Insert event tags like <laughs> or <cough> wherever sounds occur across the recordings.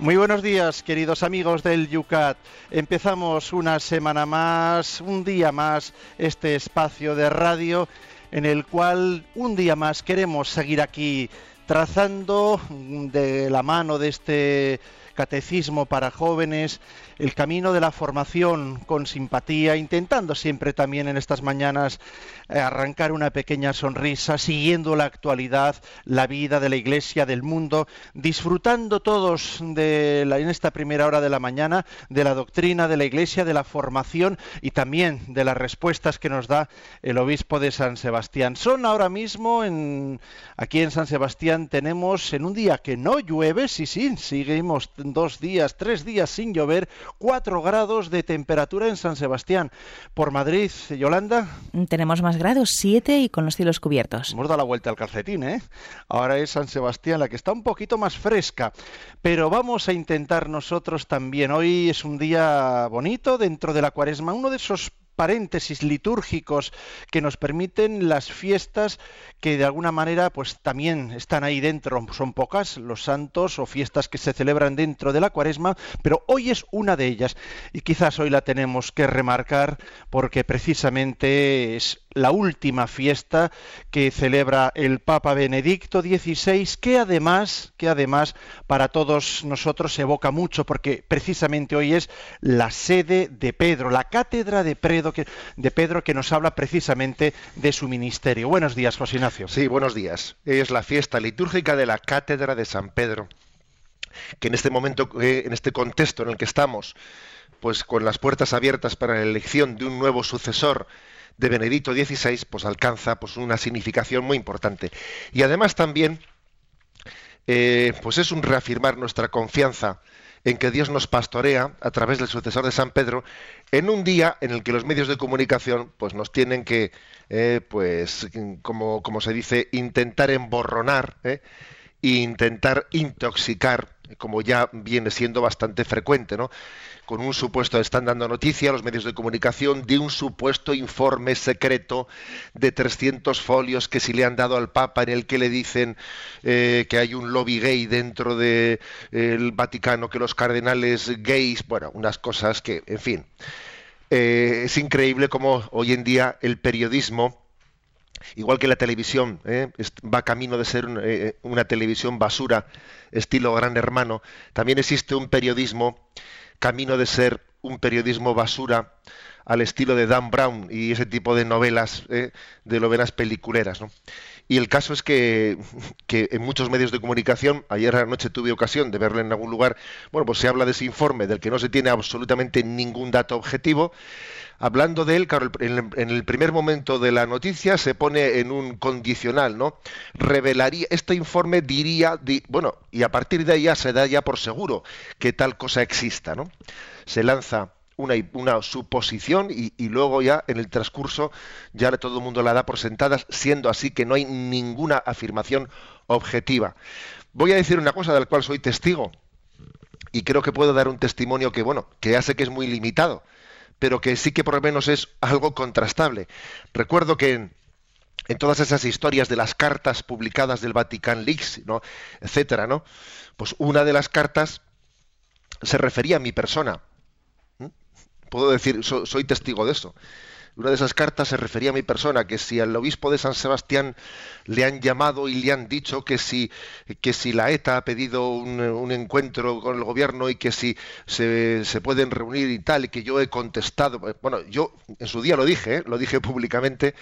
Muy buenos días, queridos amigos del Yucat. Empezamos una semana más, un día más, este espacio de radio en el cual un día más queremos seguir aquí trazando de la mano de este catecismo para jóvenes, el camino de la formación con simpatía, intentando siempre también en estas mañanas eh, arrancar una pequeña sonrisa, siguiendo la actualidad, la vida de la Iglesia, del mundo, disfrutando todos de la, en esta primera hora de la mañana de la doctrina de la Iglesia, de la formación y también de las respuestas que nos da el obispo de San Sebastián. Son ahora mismo en, aquí en San Sebastián tenemos en un día que no llueve, sí, sí, seguimos dos días, tres días sin llover, cuatro grados de temperatura en San Sebastián. Por Madrid, Yolanda. Tenemos más grados, siete y con los cielos cubiertos. Hemos dado la vuelta al calcetín, ¿eh? Ahora es San Sebastián la que está un poquito más fresca. Pero vamos a intentar nosotros también. Hoy es un día bonito dentro de la cuaresma, uno de esos paréntesis litúrgicos que nos permiten las fiestas que de alguna manera pues también están ahí dentro. Son pocas los santos o fiestas que se celebran dentro de la cuaresma, pero hoy es una de ellas y quizás hoy la tenemos que remarcar porque precisamente es la última fiesta que celebra el Papa Benedicto XVI, que además, que además para todos nosotros evoca mucho, porque precisamente hoy es la sede de Pedro, la cátedra de Pedro, que, de Pedro que nos habla precisamente de su ministerio. Buenos días, José Ignacio. Sí, buenos días. Es la fiesta litúrgica de la cátedra de San Pedro, que en este momento, eh, en este contexto en el que estamos, pues con las puertas abiertas para la elección de un nuevo sucesor, de Benedicto XVI pues alcanza pues una significación muy importante. Y además también eh, pues es un reafirmar nuestra confianza en que Dios nos pastorea a través del sucesor de San Pedro en un día en el que los medios de comunicación pues nos tienen que eh, pues como, como se dice intentar emborronar eh, e intentar intoxicar como ya viene siendo bastante frecuente, ¿no? Con un supuesto, están dando noticia a los medios de comunicación de un supuesto informe secreto de 300 folios que si le han dado al Papa en el que le dicen eh, que hay un lobby gay dentro del de, Vaticano, que los cardenales gays, bueno, unas cosas que, en fin, eh, es increíble cómo hoy en día el periodismo igual que la televisión ¿eh? va camino de ser eh, una televisión basura, estilo gran hermano, también existe un periodismo camino de ser un periodismo basura al estilo de Dan Brown y ese tipo de novelas, ¿eh? de novelas peliculeras. Y el caso es que, en muchos medios de comunicación, ayer anoche tuve ocasión de verlo en algún lugar, bueno, pues se habla de ese informe del que no se tiene absolutamente ningún dato objetivo, hablando de él, claro, en el primer momento de la noticia se pone en un condicional, ¿no? Revelaría, este informe diría, bueno, y a partir de ahí ya se da ya por seguro que tal cosa exista, ¿no? Se lanza una, suposición y, luego ya en el transcurso ya todo el mundo la da por sentadas, siendo así que no hay ninguna afirmación objetiva. Voy a decir una cosa de la cual soy testigo y creo que puedo dar un testimonio que, bueno, que ya sé que es muy limitado, pero que sí que por lo menos es algo contrastable. Recuerdo que en, todas esas historias de las cartas publicadas del Vatican Leaks, ¿no? etcétera, ¿no? Pues una de las cartas se refería a mi persona. Puedo decir, soy testigo de eso una de esas cartas se refería a mi persona, que si al obispo de San Sebastián le han llamado y le han dicho que si, que si la ETA ha pedido un, encuentro con el gobierno y que si se, pueden reunir y tal, y que yo he contestado, bueno, yo en su día lo dije, ¿eh? lo dije públicamente,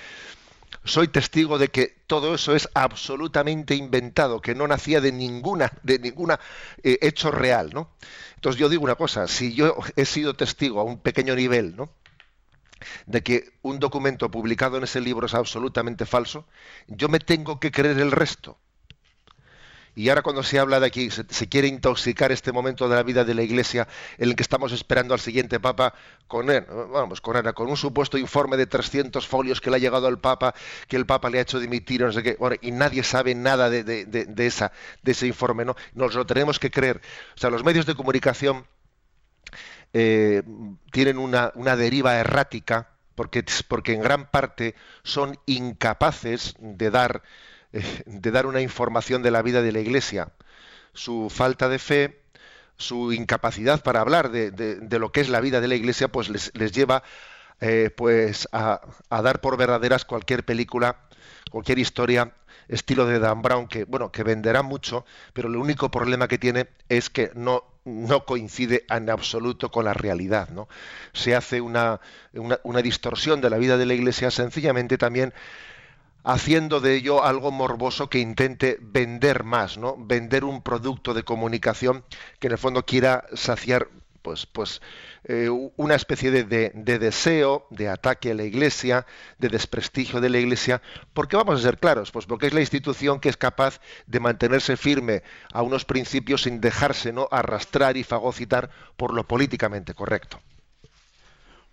soy testigo de que todo eso es absolutamente inventado, que no nacía de ninguna, de ninguna eh, hecho real, ¿no? Entonces yo digo una cosa, si yo he sido testigo a un pequeño nivel, ¿no? de que un documento publicado en ese libro es absolutamente falso, yo me tengo que creer el resto. Y ahora cuando se habla de aquí, se, quiere intoxicar este momento de la vida de la Iglesia en el que estamos esperando al siguiente Papa con él, vamos, con, con un supuesto informe de 300 folios que le ha llegado al Papa, que el Papa le ha hecho dimitir, no sé qué, y nadie sabe nada de, ese informe, ¿no? Nos lo tenemos que creer. O sea, los medios de comunicación eh, tienen una, deriva errática porque, porque en gran parte son incapaces de dar de dar una información de la vida de la Iglesia. Su falta de fe, su incapacidad para hablar de, lo que es la vida de la Iglesia, pues les, lleva eh, pues a, dar por verdaderas cualquier película, cualquier historia estilo de Dan Brown que bueno que venderá mucho, pero el único problema que tiene es que no no coincide en absoluto con la realidad, ¿no? Se hace una, una distorsión de la vida de la Iglesia sencillamente también haciendo de ello algo morboso que intente vender más, ¿no? Vender un producto de comunicación que en el fondo quiera saciar pues, pues eh, una especie de, de, deseo, de ataque a la Iglesia, de desprestigio de la Iglesia, porque vamos a ser claros, pues porque es la institución que es capaz de mantenerse firme a unos principios sin dejarse ¿no? arrastrar y fagocitar por lo políticamente correcto.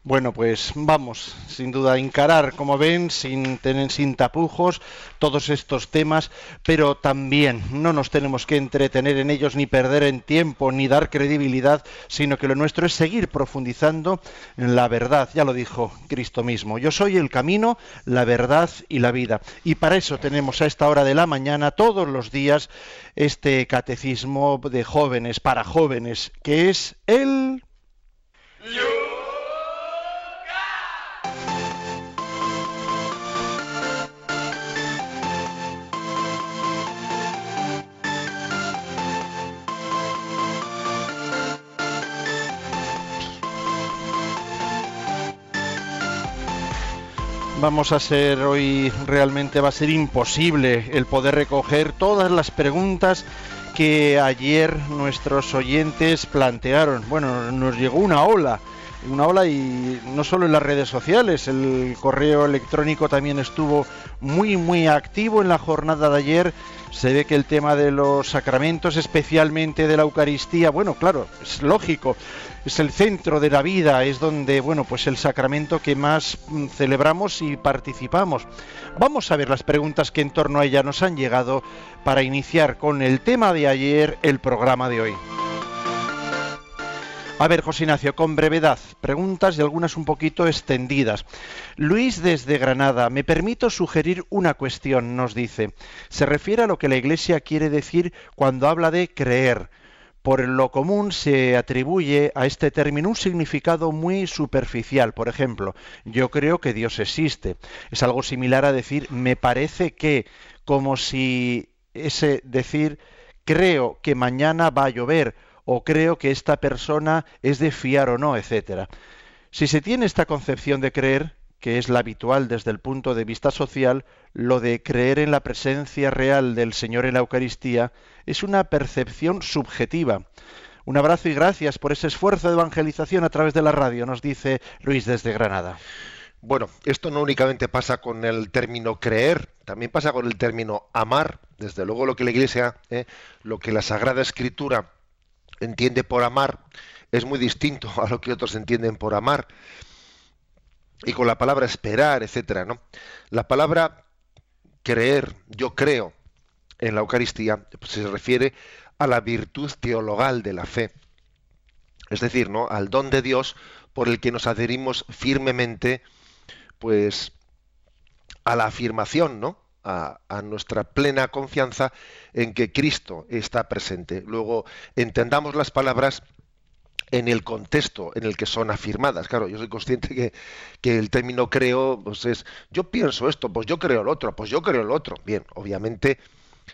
Bueno, pues vamos, sin duda, a encarar, como ven, sin, tener, sin tapujos, todos estos temas, pero también no nos tenemos que entretener en ellos ni perder en tiempo ni dar credibilidad, sino que lo nuestro es seguir profundizando en la verdad. Ya lo dijo Cristo mismo. Yo soy el camino, la verdad y la vida. Y para eso tenemos a esta hora de la mañana, todos los días, este catecismo de jóvenes, para jóvenes, que es el... vamos a ser hoy realmente va a ser imposible el poder recoger todas las preguntas que ayer nuestros oyentes plantearon. Bueno, nos llegó una ola, una ola y no solo en las redes sociales, el correo electrónico también estuvo muy muy activo en la jornada de ayer. Se ve que el tema de los sacramentos, especialmente de la Eucaristía, bueno, claro, es lógico, es el centro de la vida, es donde, bueno, pues el sacramento que más mm, celebramos y participamos. Vamos a ver las preguntas que en torno a ella nos han llegado para iniciar con el tema de ayer, el programa de hoy. A ver, José Ignacio, con brevedad, preguntas y algunas un poquito extendidas. Luis desde Granada, me permito sugerir una cuestión, nos dice. Se refiere a lo que la Iglesia quiere decir cuando habla de creer por lo común se atribuye a este término un significado muy superficial. Por ejemplo, yo creo que Dios existe. Es algo similar a decir me parece que, como si ese decir creo que mañana va a llover o creo que esta persona es de fiar o no, etcétera. Si se tiene esta concepción de creer, que es la habitual desde el punto de vista social, lo de creer en la presencia real del Señor en la Eucaristía es una percepción subjetiva. Un abrazo y gracias por ese esfuerzo de evangelización a través de la radio, nos dice Luis desde Granada. Bueno, esto no únicamente pasa con el término creer, también pasa con el término amar. Desde luego lo que la Iglesia, eh, lo que la Sagrada Escritura entiende por amar, es muy distinto <laughs> a lo que otros entienden por amar. Y con la palabra esperar, etcétera, ¿no? La palabra creer, yo creo en la Eucaristía, pues se refiere a la virtud teologal de la fe. Es decir, ¿no? al don de Dios por el que nos adherimos firmemente, pues, a la afirmación, ¿no? A, nuestra plena confianza en que Cristo está presente. Luego entendamos las palabras en el contexto en el que son afirmadas. Claro, yo soy consciente que, que, el término creo pues es yo pienso esto, pues yo creo el otro, pues yo creo el otro. Bien, obviamente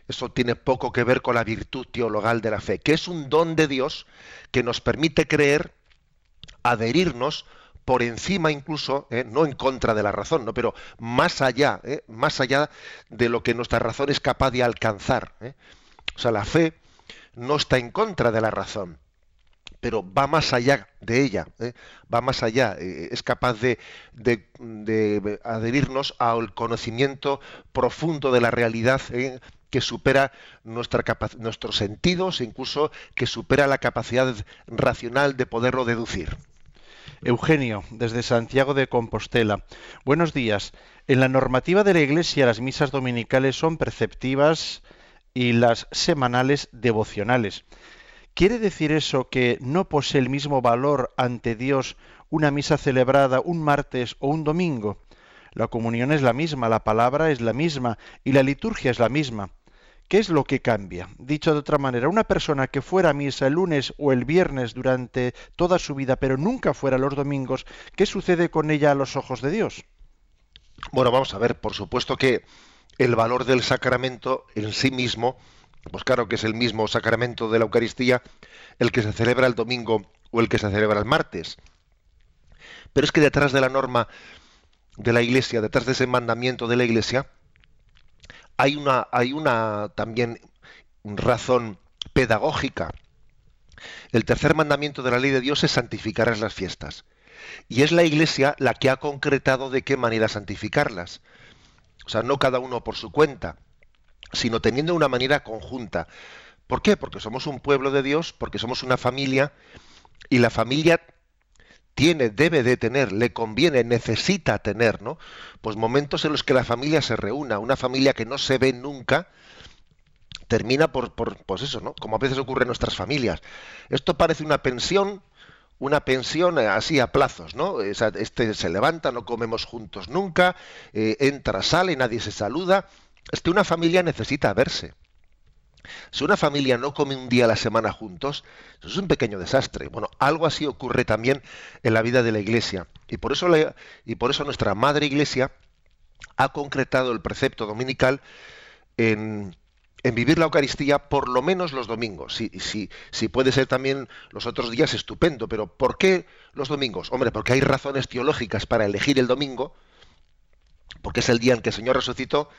eso tiene poco que ver con la virtud teologal de la fe, que es un don de Dios que nos permite creer, adherirnos por encima incluso, ¿eh? no en contra de la razón, ¿no? pero más allá, ¿eh? más allá de lo que nuestra razón es capaz de alcanzar. ¿eh? O sea, la fe no está en contra de la razón pero va más allá de ella, va más allá, es capaz de, adherirnos al conocimiento profundo de la realidad que supera nuestra nuestros sentidos, incluso que supera la capacidad racional de poderlo deducir. Eugenio, desde Santiago de Compostela. Buenos días. En la normativa de la Iglesia las misas dominicales son preceptivas y las semanales devocionales. ¿Quiere decir eso que no posee el mismo valor ante Dios una misa celebrada un martes o un domingo? La comunión es la misma, la palabra es la misma y la liturgia es la misma. ¿Qué es lo que cambia? Dicho de otra manera, una persona que fuera a misa el lunes o el viernes durante toda su vida, pero nunca fuera los domingos, ¿qué sucede con ella a los ojos de Dios? Bueno, vamos a ver, por supuesto que el valor del sacramento en sí mismo, pues claro que es el mismo sacramento de la Eucaristía, el que se celebra el domingo o el que se celebra el martes. Pero es que detrás de la norma de la Iglesia, detrás de ese mandamiento de la Iglesia, hay una, hay una también razón pedagógica. El tercer mandamiento de la ley de Dios es santificar las fiestas. Y es la Iglesia la que ha concretado de qué manera santificarlas. O sea, no cada uno por su cuenta, sino teniendo una manera conjunta. ¿Por qué? Porque somos un pueblo de Dios, porque somos una familia, y la familia tiene, debe de tener, le conviene, necesita tener, ¿no? Pues momentos en los que la familia se reúna, una familia que no se ve nunca, termina por, pues eso, ¿no? Como a veces ocurre en nuestras familias. Esto parece una pensión una pensión eh, así a plazos, ¿no? Este se levanta, no comemos juntos nunca, eh, entra, sale, nadie se saluda. Es que una familia necesita verse. Si una familia no come un día a la semana juntos, eso es un pequeño desastre. Bueno, algo así ocurre también en la vida de la Iglesia. Y por eso, y por eso nuestra Madre Iglesia ha concretado el precepto dominical en, vivir la Eucaristía por lo menos los domingos. Si, puede ser también los otros días, estupendo. Pero ¿por qué los domingos? Hombre, porque hay razones teológicas para elegir el domingo, porque es el día en que el Señor resucitó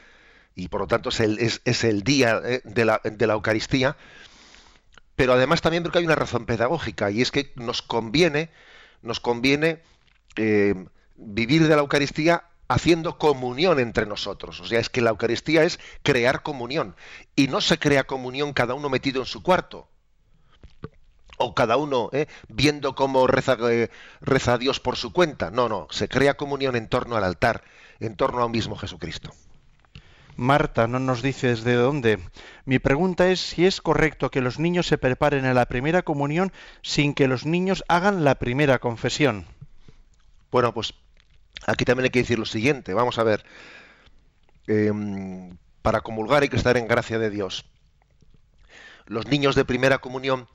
y por lo tanto es el, es, el día eh, de la, de la, Eucaristía. Pero además también porque hay una razón pedagógica y es que nos conviene, nos conviene eh, vivir de la Eucaristía haciendo comunión entre nosotros. O sea, es que la Eucaristía es crear comunión. Y no se crea comunión cada uno metido en su cuarto. O cada uno eh, viendo cómo reza, reza Dios por su cuenta. No, no, se crea comunión en torno al altar, en torno a un mismo Jesucristo. Marta no nos dice desde dónde. Mi pregunta es si es correcto que los niños se preparen a la primera comunión sin que los niños hagan la primera confesión. Bueno, pues Aquí también hay que decir lo siguiente, vamos a ver, em, para comulgar hay que estar en gracia de Dios. Los niños de primera comunión,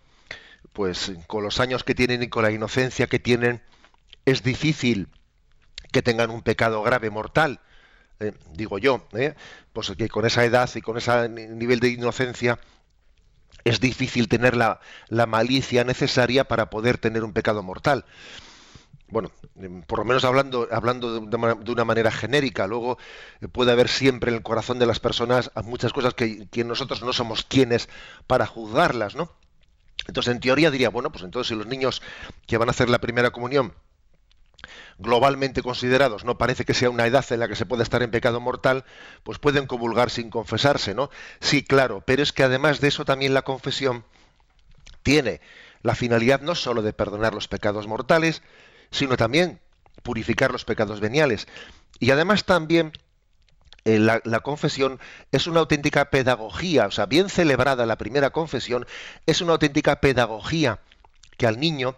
pues con los años que tienen y con la inocencia que tienen, es difícil que tengan un pecado grave, mortal, eh, digo yo, ¿eh? pues que con esa edad y con ese nivel de inocencia es difícil tener la, la malicia necesaria para poder tener un pecado mortal bueno, em, por lo menos hablando, hablando de, una manera genérica, luego eh, puede haber siempre en el corazón de las personas muchas cosas que, nosotros no somos quienes para juzgarlas, ¿no? Entonces, en teoría diría, bueno, pues entonces si los niños que van a hacer la primera comunión, globalmente considerados, no parece que sea una edad en la que se pueda estar en pecado mortal, pues pueden comulgar sin confesarse, ¿no? Sí, claro, pero es que además de eso también la confesión tiene la finalidad no sólo de perdonar los pecados mortales, sino también purificar los pecados veniales. Y además también eh, la, confesión es una auténtica pedagogía, o sea, bien celebrada la primera confesión, es una auténtica pedagogía que al niño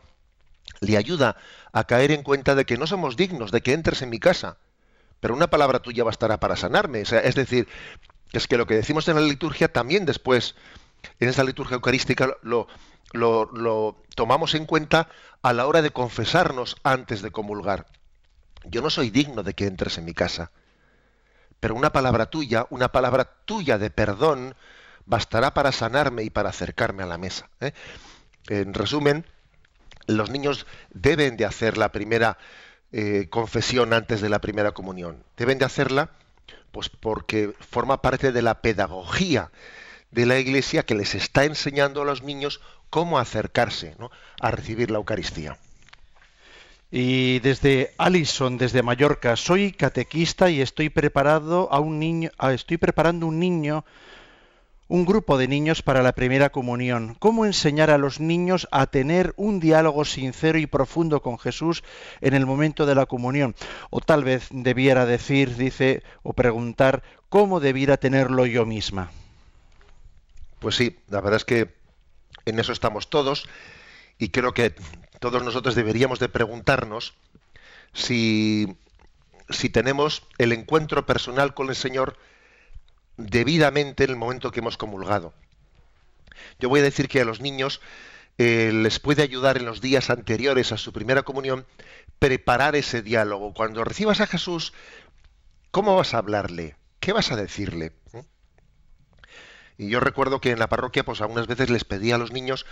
le ayuda a caer en cuenta de que no somos dignos de que entres en mi casa, pero una palabra tuya bastará para sanarme. es decir, es que lo que decimos en la liturgia también después, en esa liturgia eucarística, lo, lo, tomamos en cuenta a la hora de confesarnos antes de comulgar. Yo no soy digno de que entres en mi casa, pero una palabra tuya, una palabra tuya de perdón, bastará para sanarme y para acercarme a la mesa. ¿eh? En resumen, los niños deben de hacer la primera eh, confesión antes de la primera comunión. Deben de hacerla pues porque forma parte de la pedagogía de la Iglesia que les está enseñando a los niños cómo acercarse a recibir la Eucaristía. Y desde Alison, desde Mallorca, soy catequista y estoy preparado a un niño, estoy preparando un niño un grupo de niños para la primera comunión. ¿Cómo enseñar a los niños a tener un diálogo sincero y profundo con Jesús en el momento de la comunión? O tal vez debiera decir, dice, o preguntar, ¿cómo debiera tenerlo yo misma? Pues sí, la verdad es que en eso estamos todos y creo que todos nosotros deberíamos de preguntarnos si, si tenemos el encuentro personal con el Señor debidamente en el momento que hemos comulgado. Yo voy a decir que a los niños eh, les puede ayudar en los días anteriores a su primera comunión preparar ese diálogo. Cuando recibas a Jesús, ¿cómo vas a hablarle? ¿Qué vas a decirle? Y yo recuerdo que en la parroquia, pues algunas veces les pedía a los niños,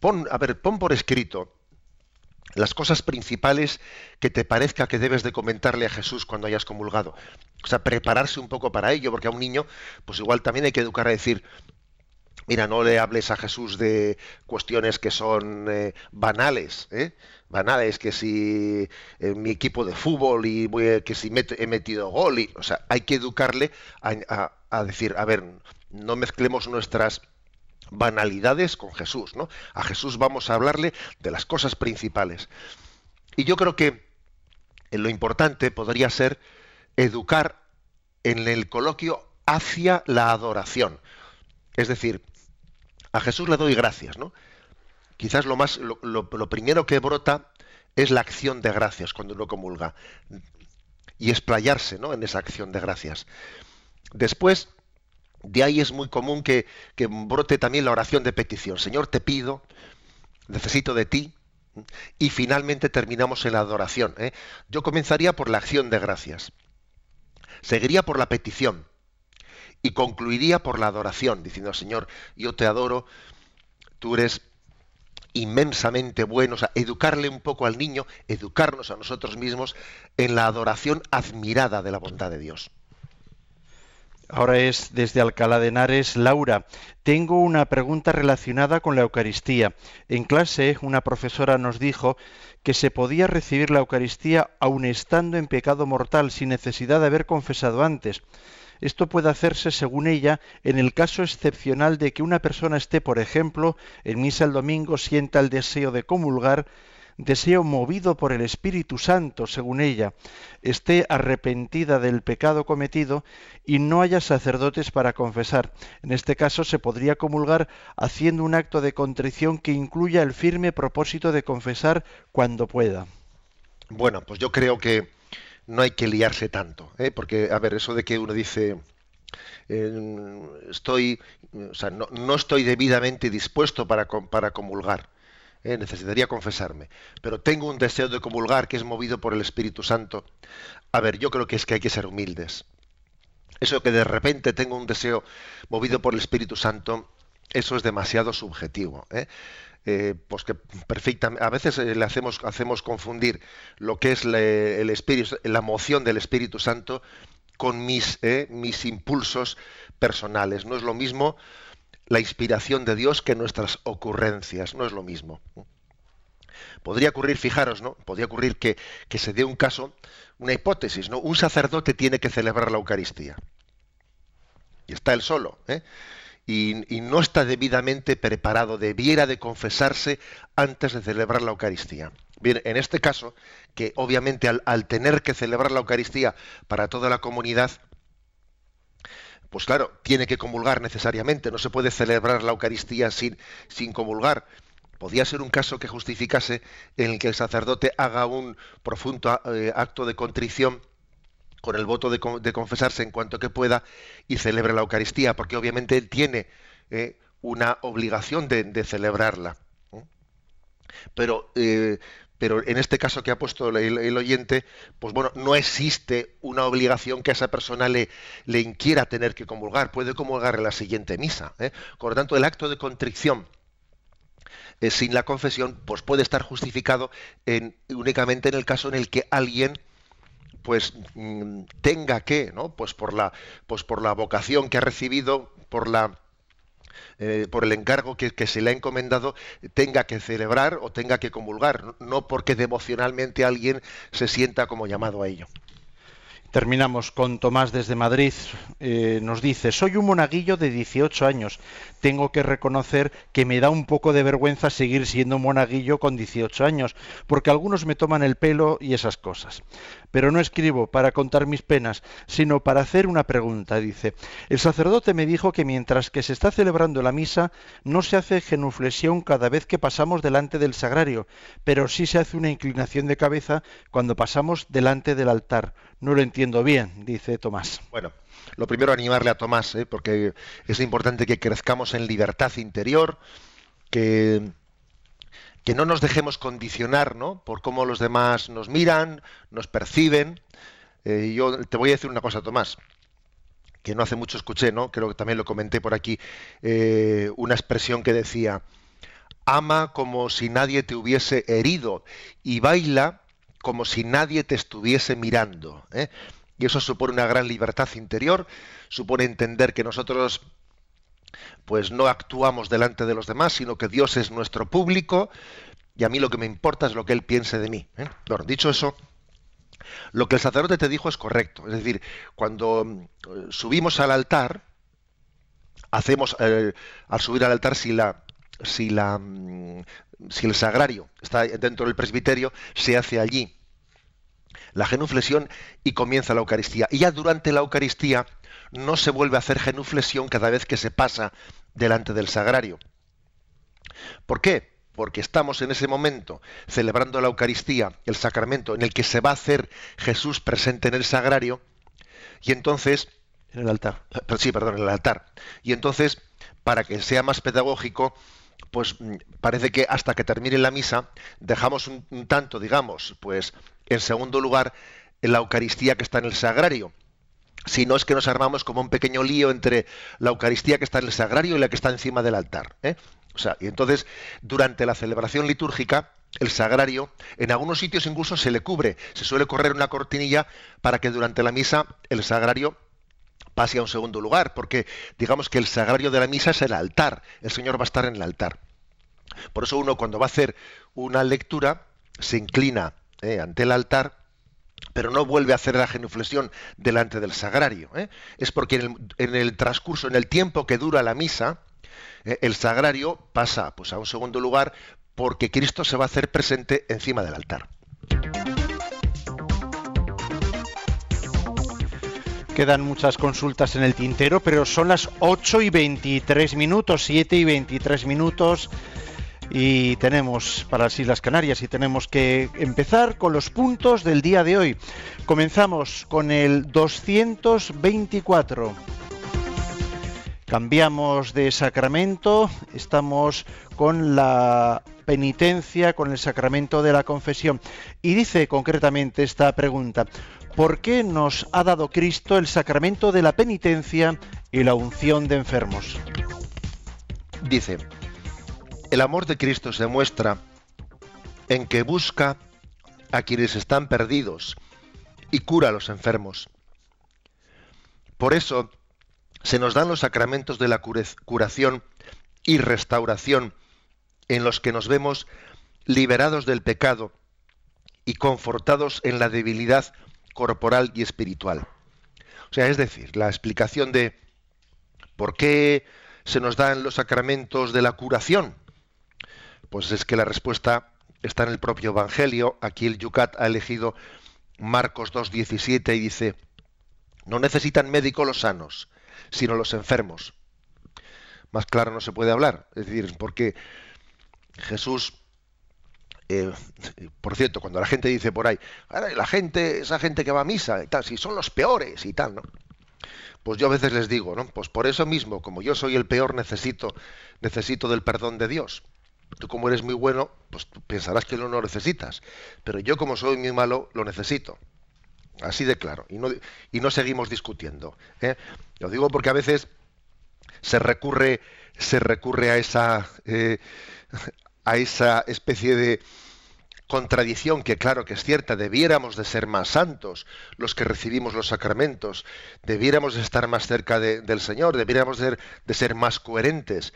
pon, a ver, pon por escrito las cosas principales que te parezca que debes de comentarle a Jesús cuando hayas comulgado. O sea, prepararse un poco para ello, porque a un niño, pues igual también hay que educar a decir, mira, no le hables a Jesús de cuestiones que son eh, banales, ¿eh? banales, que si eh, mi equipo de fútbol y que si he metido gol, y, o sea, hay que educarle a decir, a ver, no mezclemos nuestras banalidades con Jesús, ¿no? A Jesús vamos a hablarle de las cosas principales. Y yo creo que lo importante podría ser educar en el coloquio hacia la adoración. Es decir, a Jesús le doy gracias, ¿no? Quizás lo más, lo, lo primero que brota es la acción de gracias cuando uno comulga y explayarse, ¿no? En esa acción de gracias. Después de ahí es muy común que, brote también la oración de petición. Señor, te pido, necesito de ti. Y finalmente terminamos en la adoración. ¿eh? Yo comenzaría por la acción de gracias. Seguiría por la petición. Y concluiría por la adoración, diciendo, Señor, yo te adoro, tú eres inmensamente bueno, o sea, educarle un poco al niño, educarnos a nosotros mismos en la adoración admirada de la bondad de Dios. Ahora es desde Alcalá de Henares. Laura, tengo una pregunta relacionada con la Eucaristía. En clase, una profesora nos dijo que se podía recibir la Eucaristía aun estando en pecado mortal, sin necesidad de haber confesado antes. Esto puede hacerse, según ella, en el caso excepcional de que una persona esté, por ejemplo, en misa el domingo, sienta el deseo de comulgar, deseo movido por el Espíritu Santo, según ella, esté arrepentida del pecado cometido y no haya sacerdotes para confesar. En este caso se podría comulgar haciendo un acto de contrición que incluya el firme propósito de confesar cuando pueda. Bueno, pues yo creo que no hay que liarse tanto, ¿eh? porque, a ver, eso de que uno dice, estoy, o sea, no, no, estoy debidamente dispuesto para, para comulgar. Eh, necesitaría confesarme, pero tengo un deseo de comulgar que es movido por el Espíritu Santo. A ver, yo creo que es que hay que ser humildes. Eso que de repente tengo un deseo movido por el Espíritu Santo, eso es demasiado subjetivo. ¿eh? Eh, pues que perfectamente, a veces le hacemos, hacemos confundir lo que es el espíritu, la moción del Espíritu Santo con mis, mis impulsos personales. No es lo mismo la inspiración de Dios que nuestras ocurrencias. No es lo mismo. Podría ocurrir, fijaros, ¿no? Podría ocurrir que, se dé un caso, una hipótesis, ¿no? Un sacerdote tiene que celebrar la Eucaristía. Y está él solo, ¿eh? y, no está debidamente preparado, debiera de confesarse antes de celebrar la Eucaristía. Bien, en este caso, que obviamente al tener que celebrar la Eucaristía para toda la comunidad, pues claro, tiene que comulgar necesariamente, no se puede celebrar la Eucaristía sin, sin comulgar. Podía ser un caso que justificase en el que el sacerdote haga un profundo eh, acto de contrición con el voto de, confesarse en cuanto que pueda y celebre la Eucaristía, porque obviamente él tiene eh, una obligación de, celebrarla. Pero eh, pero en este caso que ha puesto el, oyente, pues bueno, no existe una obligación que a esa persona le, inquiera tener que comulgar, puede comulgar en la siguiente misa. ¿eh? Por lo tanto, el acto de contrición eh, sin la confesión, pues puede estar justificado en, únicamente en el caso en el que alguien pues mm, tenga que, ¿no? Pues por la, pues por la vocación que ha recibido, por la eh, por el encargo que, se le ha encomendado, tenga que celebrar o tenga que comulgar, no porque devocionalmente alguien se sienta como llamado a ello. Terminamos con Tomás desde Madrid. Eh, nos dice, soy un monaguillo de 18 años. Tengo que reconocer que me da un poco de vergüenza seguir siendo un monaguillo con 18 años, porque algunos me toman el pelo y esas cosas. Pero no escribo para contar mis penas, sino para hacer una pregunta. Dice, el sacerdote me dijo que mientras que se está celebrando la misa, no se hace genuflexión cada vez que pasamos delante del sagrario, pero sí se hace una inclinación de cabeza cuando pasamos delante del altar no lo entiendo bien, dice Tomás. Bueno, lo primero animarle a Tomás, ¿eh? porque es importante que crezcamos en libertad interior, que, que no nos dejemos condicionar ¿no? por cómo los demás nos miran, nos perciben. Eh, yo te voy a decir una cosa, Tomás, que no hace mucho escuché, ¿no? creo que también lo comenté por aquí, eh, una expresión que decía, ama como si nadie te hubiese herido y baila como si nadie te estuviese mirando. ¿eh? Y eso supone una gran libertad interior, supone entender que nosotros pues no actuamos delante de los demás, sino que Dios es nuestro público y a mí lo que me importa es lo que Él piense de mí. ¿eh? Dicho eso, lo que el sacerdote te dijo es correcto. Es decir, cuando eh, subimos al altar, hacemos, al subir al altar, si la, si la, mm, si el sagrario está dentro del presbiterio, se hace allí la genuflexión y comienza la Eucaristía. Y ya durante la Eucaristía no se vuelve a hacer genuflexión cada vez que se pasa delante del sagrario. ¿Por qué? Porque estamos en ese momento celebrando la Eucaristía, el sacramento en el que se va a hacer Jesús presente en el sagrario, y entonces... En el altar. Sí, perdón, en el altar. Y entonces, para que sea más pedagógico, pues mm, parece que hasta que termine la misa dejamos un, tanto, digamos, pues en segundo lugar la Eucaristía que está en el sagrario. Si no es que nos armamos como un pequeño lío entre la Eucaristía que está en el sagrario y la que está encima del altar. ¿eh? O sea, y entonces durante la celebración litúrgica el sagrario, en algunos sitios incluso se le cubre, se suele correr una cortinilla para que durante la misa el sagrario pase a un segundo lugar, porque digamos que el sagrario de la misa es el altar, el Señor va a estar en el altar. Por eso uno cuando va a hacer una lectura se inclina eh, ante el altar, pero no vuelve a hacer la genuflexión delante del sagrario. Eh. Es porque en el, transcurso, en el tiempo que dura la misa, eh, el sagrario pasa pues, a un segundo lugar porque Cristo se va a hacer presente encima del altar. Quedan muchas consultas en el tintero, pero son las 8 y 23 minutos, 7 y 23 minutos. Y tenemos para las Islas Canarias y tenemos que empezar con los puntos del día de hoy. Comenzamos con el 224. Cambiamos de sacramento, estamos con la penitencia, con el sacramento de la confesión. Y dice concretamente esta pregunta, ¿por qué nos ha dado Cristo el sacramento de la penitencia y la unción de enfermos? Dice, el amor de Cristo se muestra en que busca a quienes están perdidos y cura a los enfermos. Por eso se nos dan los sacramentos de la curación y restauración en los que nos vemos liberados del pecado y confortados en la debilidad corporal y espiritual. O sea, es decir, la explicación de por qué se nos dan los sacramentos de la curación, pues es que la respuesta está en el propio Evangelio. Aquí el Yucat ha elegido Marcos 2.17 y dice, no necesitan médico los sanos, sino los enfermos. Más claro no se puede hablar. Es decir, porque Jesús eh, <laughs> por cierto, cuando la gente dice por ahí, la gente, esa gente que va a misa y tal, si son los peores y tal, ¿no? Pues yo a veces les digo, ¿no? Pues por eso mismo, como yo soy el peor, necesito, necesito del perdón de Dios. Tú como eres muy bueno, pues pensarás que no lo necesitas. Pero yo como soy muy malo, lo necesito. Así de claro. Y no, y no seguimos discutiendo. ¿eh? Lo digo porque a veces se recurre, se recurre a esa, eh, a esa especie de contradicción que claro que es cierta, debiéramos de ser más santos los que recibimos los sacramentos, debiéramos de estar más cerca del Señor, debiéramos de ser, más coherentes.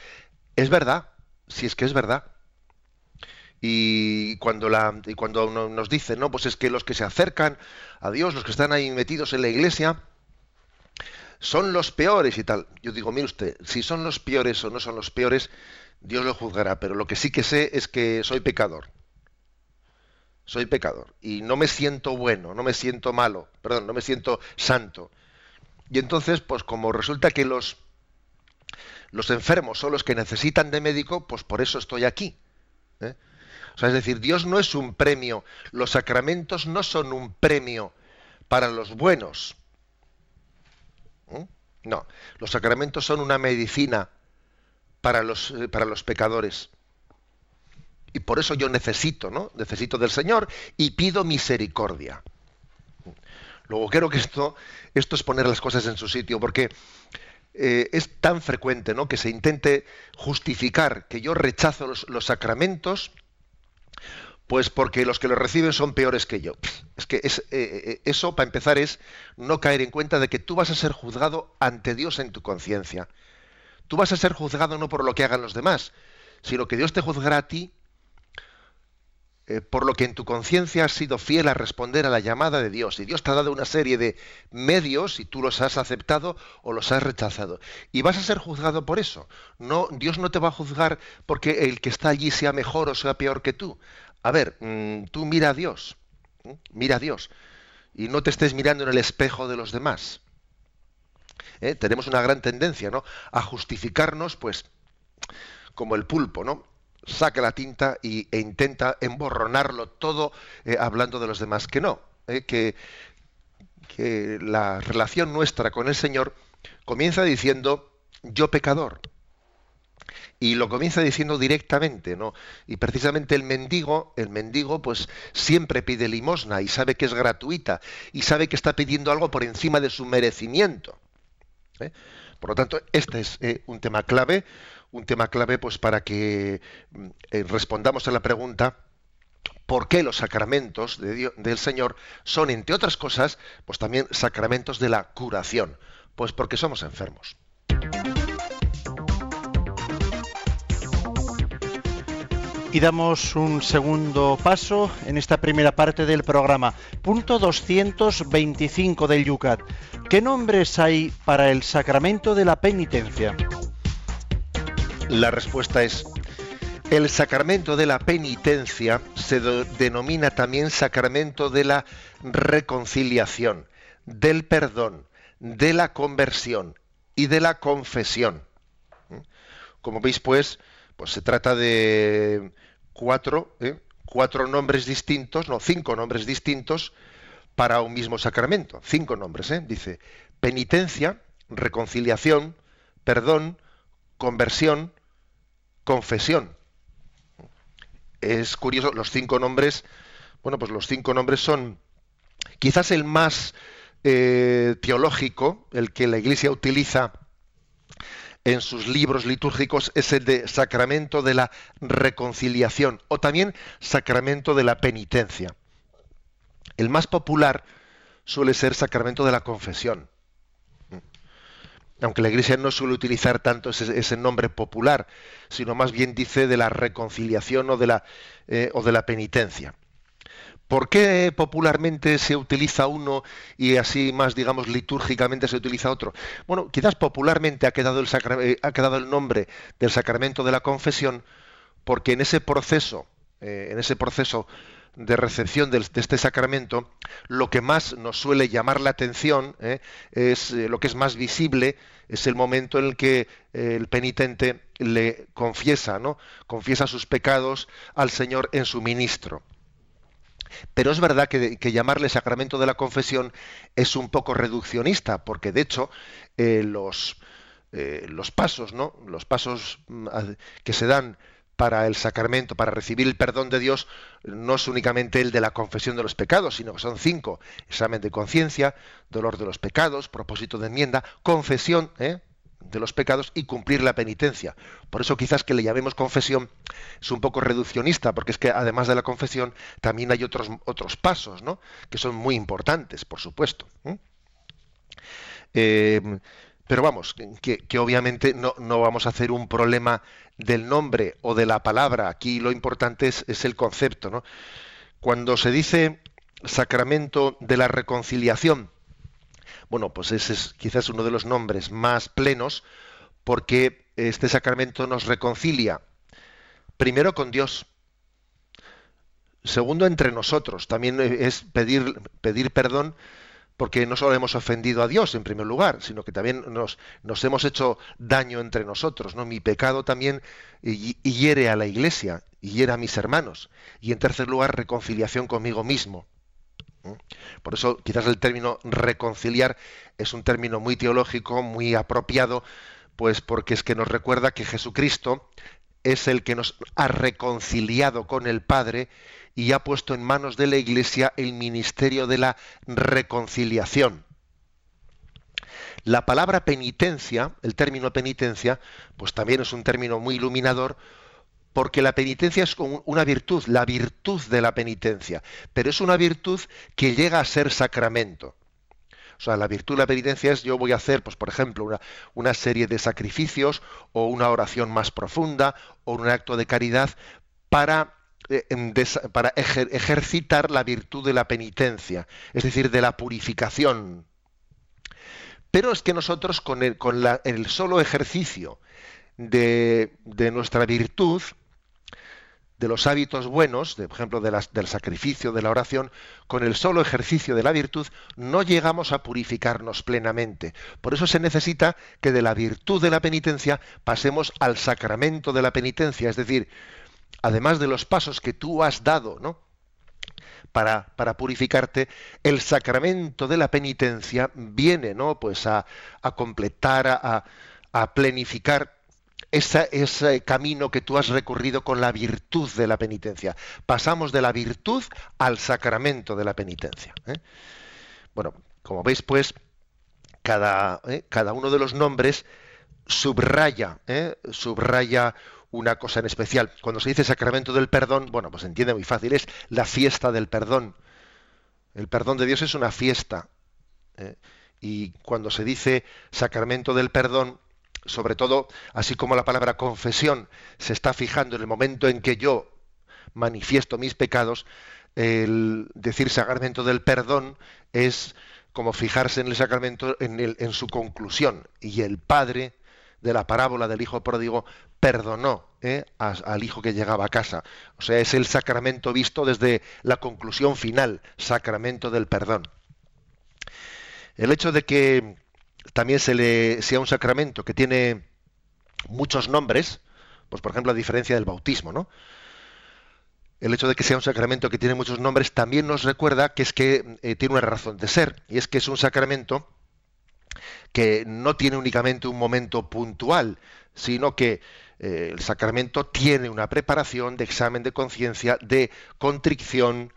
Es verdad, si es que es verdad. Y cuando, la, y cuando nos dicen, no, pues es que los que se acercan a Dios, los que están ahí metidos en la iglesia, son los peores y tal. Yo digo, mire usted, si son los peores o no son los peores, Dios lo juzgará, pero lo que sí que sé es que soy pecador. Soy pecador y no me siento bueno, no me siento malo, perdón, no me siento santo. Y entonces, pues como resulta que los los enfermos son los que necesitan de médico, pues por eso estoy aquí. ¿eh? O sea, es decir, Dios no es un premio, los sacramentos no son un premio para los buenos. ¿eh? No, los sacramentos son una medicina para los, eh, para los pecadores. Y por eso yo necesito, ¿no? Necesito del Señor y pido misericordia. Luego creo que esto, esto es poner las cosas en su sitio, porque eh, es tan frecuente ¿no? que se intente justificar que yo rechazo los, sacramentos, pues porque los que los reciben son peores que yo. Es que es, eh, eso, para empezar, es no caer en cuenta de que tú vas a ser juzgado ante Dios en tu conciencia. Tú vas a ser juzgado no por lo que hagan los demás, sino que Dios te juzgará a ti eh, por lo que en tu conciencia has sido fiel a responder a la llamada de Dios. Y Dios te ha dado una serie de medios y tú los has aceptado o los has rechazado. Y vas a ser juzgado por eso. No, Dios no te va a juzgar porque el que está allí sea mejor o sea peor que tú. A ver, mm, tú mira a Dios. Mira a Dios. Y no te estés mirando en el espejo de los demás. ¿Eh? Tenemos una gran tendencia, ¿no? A justificarnos, pues, como el pulpo, ¿no? saca la tinta y, e intenta emborronarlo todo eh, hablando de los demás. Que no, eh, que, que la relación nuestra con el Señor comienza diciendo yo pecador. Y lo comienza diciendo directamente, ¿no? Y precisamente el mendigo, el mendigo, pues siempre pide limosna y sabe que es gratuita y sabe que está pidiendo algo por encima de su merecimiento. ¿Eh? Por lo tanto, este es un tema clave, un tema clave pues para que mm, eh, respondamos a la pregunta ¿Por qué los sacramentos del Señor son, entre otras cosas, pues también sacramentos de la curación? Pues porque somos enfermos. Y damos un segundo paso en esta primera parte del programa. Punto 225 del Yucat. ¿Qué nombres hay para el sacramento de la penitencia? La respuesta es, el sacramento de la penitencia se denomina también sacramento de la reconciliación, del perdón, de la conversión y de la confesión. ¿Mm? Como veis, pues, pues se trata de cuatro, ¿eh? cuatro nombres distintos, no, cinco nombres distintos para un mismo sacramento. Cinco nombres, ¿eh? dice penitencia, reconciliación, perdón, conversión, confesión. Es curioso, los cinco nombres, bueno, pues los cinco nombres son quizás el más eh, teológico, el que la Iglesia utiliza en sus libros litúrgicos es el de sacramento de la reconciliación o también sacramento de la penitencia. El más popular suele ser sacramento de la confesión aunque la Iglesia no suele utilizar tanto ese, nombre popular, sino más bien dice de la reconciliación o de la, eh, o de la penitencia. ¿Por qué popularmente se utiliza uno y así más, digamos, litúrgicamente se utiliza otro? Bueno, quizás popularmente ha quedado el, eh, nombre del sacramento de la confesión porque en ese proceso, eh, en ese proceso de recepción de, este sacramento, lo que más nos suele llamar la atención, ¿eh? es lo que es más visible, es el momento en el que el penitente le confiesa, ¿no? Confiesa sus pecados al Señor en su ministro. Pero es verdad que, llamarle sacramento de la confesión es un poco reduccionista, porque de hecho los, los pasos, ¿no? Los pasos mm, que se dan para el sacramento, para recibir el perdón de Dios, no es únicamente el de la confesión de los pecados, sino que son cinco. Examen de conciencia, dolor de los pecados, propósito de enmienda, confesión ¿eh? De los pecados y cumplir la penitencia. Por eso quizás que le llamemos confesión es un poco reduccionista, porque es que además de la confesión también hay otros, otros pasos, ¿no? que son muy importantes, por supuesto. ¿eh? Pero vamos, que, obviamente no, vamos a hacer un problema del nombre o de la palabra. Aquí lo importante es, es el concepto. ¿no? Cuando se dice sacramento de la reconciliación, bueno, pues ese es quizás uno de los nombres más plenos porque este sacramento nos reconcilia primero con Dios, segundo entre nosotros, también es pedir, pedir perdón porque no solo hemos ofendido a Dios en primer lugar, sino que también nos, nos hemos hecho daño entre nosotros. ¿no? Mi pecado también hiere a la iglesia, hiere a mis hermanos. Y en tercer lugar, reconciliación conmigo mismo. Por eso quizás el término reconciliar es un término muy teológico, muy apropiado, pues porque es que nos recuerda que Jesucristo es el que nos ha reconciliado con el Padre y ha puesto en manos de la Iglesia el ministerio de la reconciliación. La palabra penitencia, el término penitencia, pues también es un término muy iluminador porque la penitencia es una virtud, la virtud de la penitencia, pero es una virtud que llega a ser sacramento. O sea, la virtud de la penitencia es yo voy a hacer, pues por ejemplo, una, serie de sacrificios o una oración más profunda o un acto de caridad para eh, para ejercitar la virtud de la penitencia, es decir, de la purificación. Pero es que nosotros con el solo ejercicio de, nuestra virtud, de los hábitos buenos, de, por ejemplo, de del sacrificio, de la oración, con el solo ejercicio de la virtud, no llegamos a purificarnos plenamente. Por eso se necesita que de la virtud de la penitencia pasemos al sacramento de la penitencia, es decir, además de los pasos que tú has dado, ¿no? Para, para, purificarte, el sacramento de la penitencia viene, ¿no? Pues a, completar, a, a plenificar ese camino que tú has recorrido con la virtud de la penitencia. Pasamos de la virtud al sacramento de la penitencia. ¿eh? Bueno, como veis, pues, cada, ¿eh? cada uno de los nombres subraya, ¿eh? subraya una cosa en especial. Cuando se dice sacramento del perdón, bueno, pues entiende muy fácil, es la fiesta del perdón. El perdón de Dios es una fiesta. Y cuando se dice sacramento del perdón, sobre todo, así como la palabra confesión se está fijando en el momento en que yo manifiesto mis pecados, el decir sacramento del perdón es como fijarse en el sacramento en, su conclusión. Y el Padre de la parábola del hijo pródigo perdonó ¿eh? al hijo que llegaba a casa. O sea, es el sacramento visto desde la conclusión final, sacramento del perdón. El hecho de que también se le sea un sacramento que tiene muchos nombres, pues por ejemplo a diferencia del bautismo, ¿no? El hecho de que sea un sacramento que tiene muchos nombres también nos recuerda que es que eh, tiene una razón de ser, y es que es un sacramento que no tiene únicamente un momento puntual, sino que eh, el sacramento tiene una preparación de examen de conciencia, de contrición,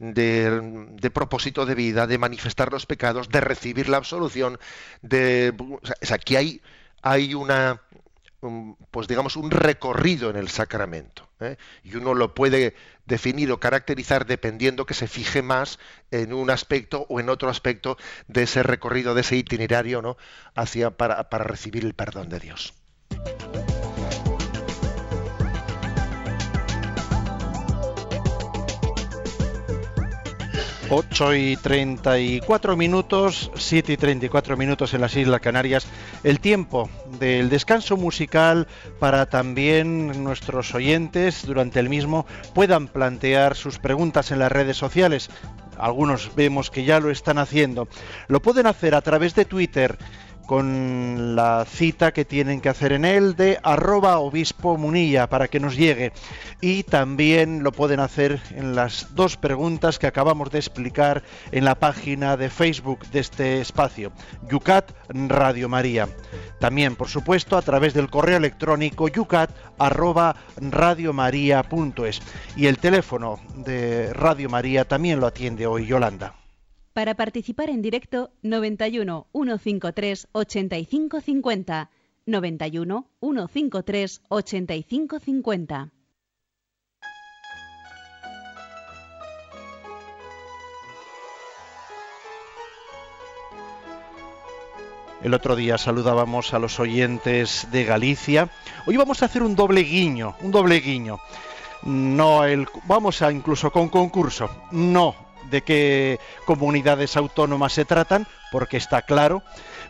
de, propósito de vida, de manifestar los pecados, de recibir la absolución, de o sea, aquí hay, hay una pues digamos un recorrido en el sacramento ¿eh? y uno lo puede definir o caracterizar dependiendo que se fije más en un aspecto o en otro aspecto de ese recorrido de ese itinerario no hacia para, para recibir el perdón de Dios 8 y 34 minutos, 7 y 34 minutos en las Islas Canarias. El tiempo del descanso musical para también nuestros oyentes durante el mismo puedan plantear sus preguntas en las redes sociales. Algunos vemos que ya lo están haciendo. Lo pueden hacer a través de Twitter con la cita que tienen que hacer en él de arroba obispo munilla para que nos llegue. Y también lo pueden hacer en las dos preguntas que acabamos de explicar en la página de Facebook de este espacio, Yucat Radio María. También, por supuesto, a través del correo electrónico yucat arroba radiomaria.es. Y el teléfono de Radio María también lo atiende hoy Yolanda. Para participar en directo, 91 153 8550. 91 153 8550. El otro día saludábamos a los oyentes de Galicia. Hoy vamos a hacer un doble guiño, un doble guiño. No vamos a incluso con concurso. No de qué comunidades autónomas se tratan, porque está claro,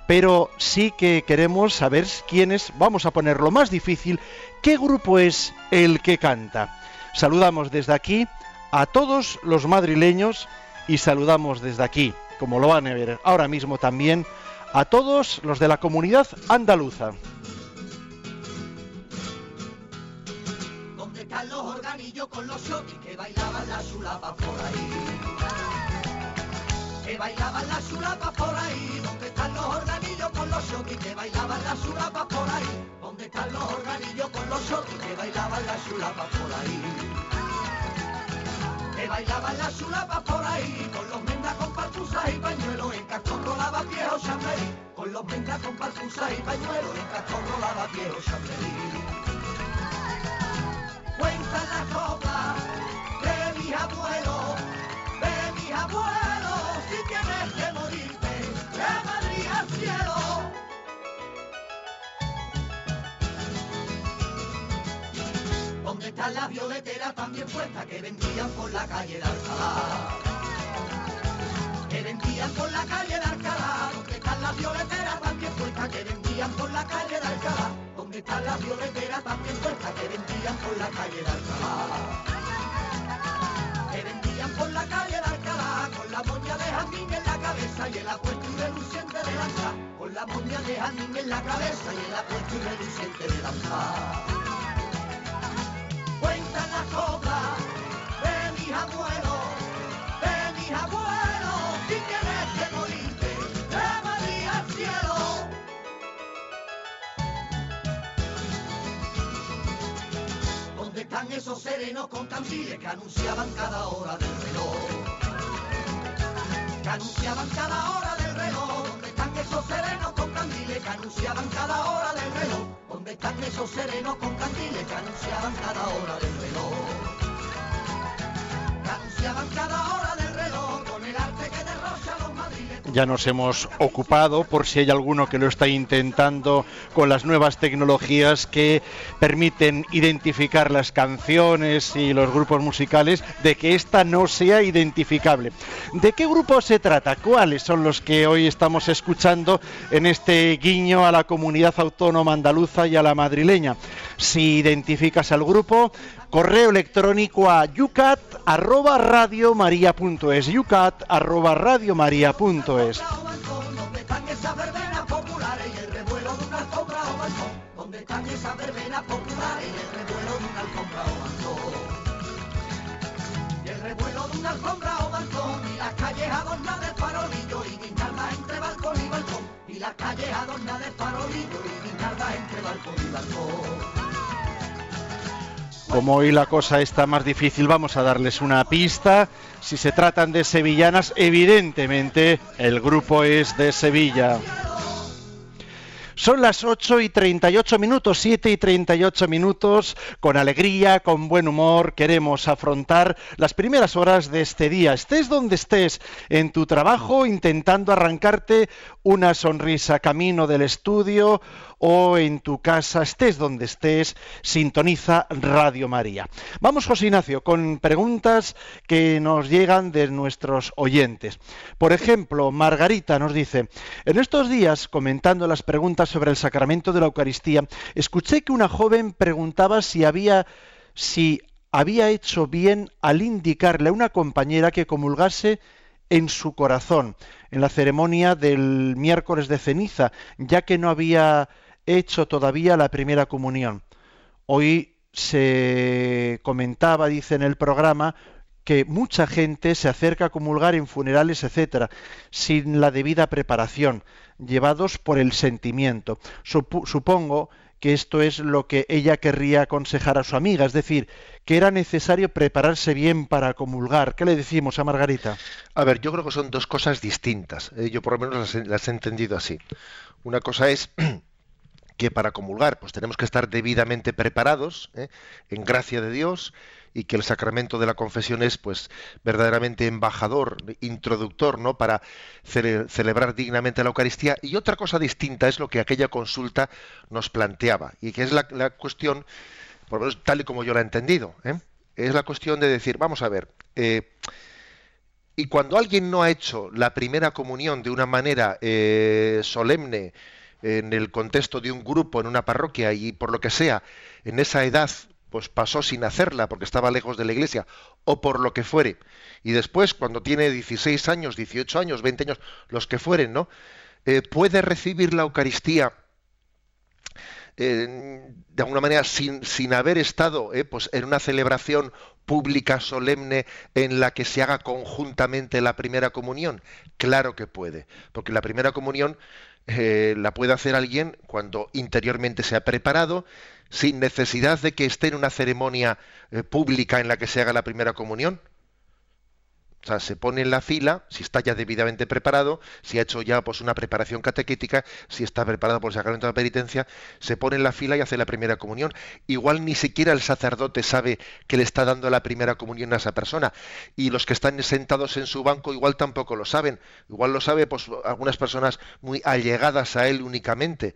pero sí que queremos saber quiénes, vamos a ponerlo más difícil, qué grupo es el que canta. Saludamos desde aquí a todos los madrileños y saludamos desde aquí, como lo van a ver ahora mismo también, a todos los de la comunidad andaluza. ¿Dónde están los organillos con los shotis que bailaban la sulapa por ahí? Que bailaban la sulapa por ahí. ¿Dónde están los organillos con los shotis que bailaban la sulapa por ahí? ¿Dónde están los organillos con los shotis que bailaban la sulapa por ahí? Que bailaban la sulapa por ahí con los mendas con partusas y pañuelos en cascón rolaba viejo chamberí. Con los mendas con partusas y pañuelos en cascón rolaba viejo chamberí. Cuentan la copla de mis abuelos, de mis abuelos, si tienes que morirte, de Madrid al cielo. ¿Dónde están las violeteras también puestas que vendían por la calle de Alcalá? Que vendían por la calle de Alcalá. ¿Dónde están las violeteras también puestas que vendían por la calle de Alcalá? ¿Dónde están las violeteras también puestas que vendían por la calle de Alcalá? Que vendían por la calle de Alcalá con la moña de jazmín en la cabeza y el apuesto y reluciente de lanza. Con la moña de jazmín en la cabeza y el apuesto y reluciente de lanza. Cuentan las coplas de mis abuelos, de mis abuelos, están esos serenos con candiles que anunciaban cada hora del reloj? Que anunciaban cada hora del reloj. ¿Dónde están esos serenos con candiles que anunciaban cada hora del reloj? ¿Dónde están esos serenos con candiles que anunciaban cada hora del reloj? Que anunciaban cada hora del reloj Ya nos hemos ocupado, por si hay alguno que lo está intentando, con las nuevas tecnologías que permiten identificar las canciones y los grupos musicales, de que esta no sea identificable. ¿De qué grupo se trata? ¿Cuáles son los que hoy estamos escuchando en este guiño a la comunidad autónoma andaluza y a la madrileña? Si identificas al grupo, correo electrónico a yucat@radiomaria.es, yucat@radiomaria.es. ¿Dónde están esas verbenas populares y el revuelo de y entre balcón y balcón Como hoy la cosa está más difícil, vamos a darles una pista. Si se tratan de sevillanas, evidentemente el grupo es de Sevilla. Son las 8 y 38 minutos, 7 y 38 minutos, con alegría, con buen humor, queremos afrontar las primeras horas de este día. Estés donde estés, en tu trabajo, intentando arrancarte una sonrisa camino del estudio o en tu casa, estés donde estés, sintoniza Radio María. Vamos, José Ignacio, con preguntas que nos llegan de nuestros oyentes. Por ejemplo, Margarita nos dice, en estos días, comentando las preguntas sobre el sacramento de la Eucaristía, escuché que una joven preguntaba si había, si había hecho bien al indicarle a una compañera que comulgase en su corazón en la ceremonia del miércoles de ceniza, ya que no había hecho todavía la primera comunión. Hoy se comentaba, dice en el programa, que mucha gente se acerca a comulgar en funerales, etcétera, sin la debida preparación, llevados por el sentimiento. supongo que esto es lo que ella querría aconsejar a su amiga, es decir, que era necesario prepararse bien para comulgar. ¿Qué le decimos a Margarita? A ver, yo creo que son dos cosas distintas. Eh, yo por lo menos las, las he entendido así. Una cosa es que para comulgar pues tenemos que estar debidamente preparados ¿eh? en gracia de Dios y que el sacramento de la confesión es pues verdaderamente embajador, introductor, ¿no? para celebrar dignamente la Eucaristía. Y otra cosa distinta es lo que aquella consulta nos planteaba, y que es la, cuestión, por lo menos tal y como yo la he entendido, ¿eh? es la cuestión de decir, vamos a ver, eh, y cuando alguien no ha hecho la primera comunión de una manera eh, solemne, en el contexto de un grupo, en una parroquia, y por lo que sea, en esa edad pues pasó sin hacerla porque estaba lejos de la iglesia o por lo que fuere. Y después, cuando tiene 16 años, 18 años, 20 años, los que fueren, ¿no? Eh, puede recibir la Eucaristía eh, de alguna manera sin, sin haber estado eh, pues en una celebración pública, solemne, en la que se haga conjuntamente la primera comunión? Claro que puede, porque la primera comunión la puede hacer alguien cuando interiormente se ha preparado, sin necesidad de que esté en una ceremonia eh, pública en la que se haga la primera comunión. O sea, se pone en la fila, si está ya debidamente preparado, si ha hecho ya pues, una preparación catequética, si está preparado por el sacramento de la penitencia, se pone en la fila y hace la primera comunión. Igual ni siquiera el sacerdote sabe que le está dando la primera comunión a esa persona. Y los que están sentados en su banco igual tampoco lo saben. Igual lo sabe pues, algunas personas muy allegadas a él únicamente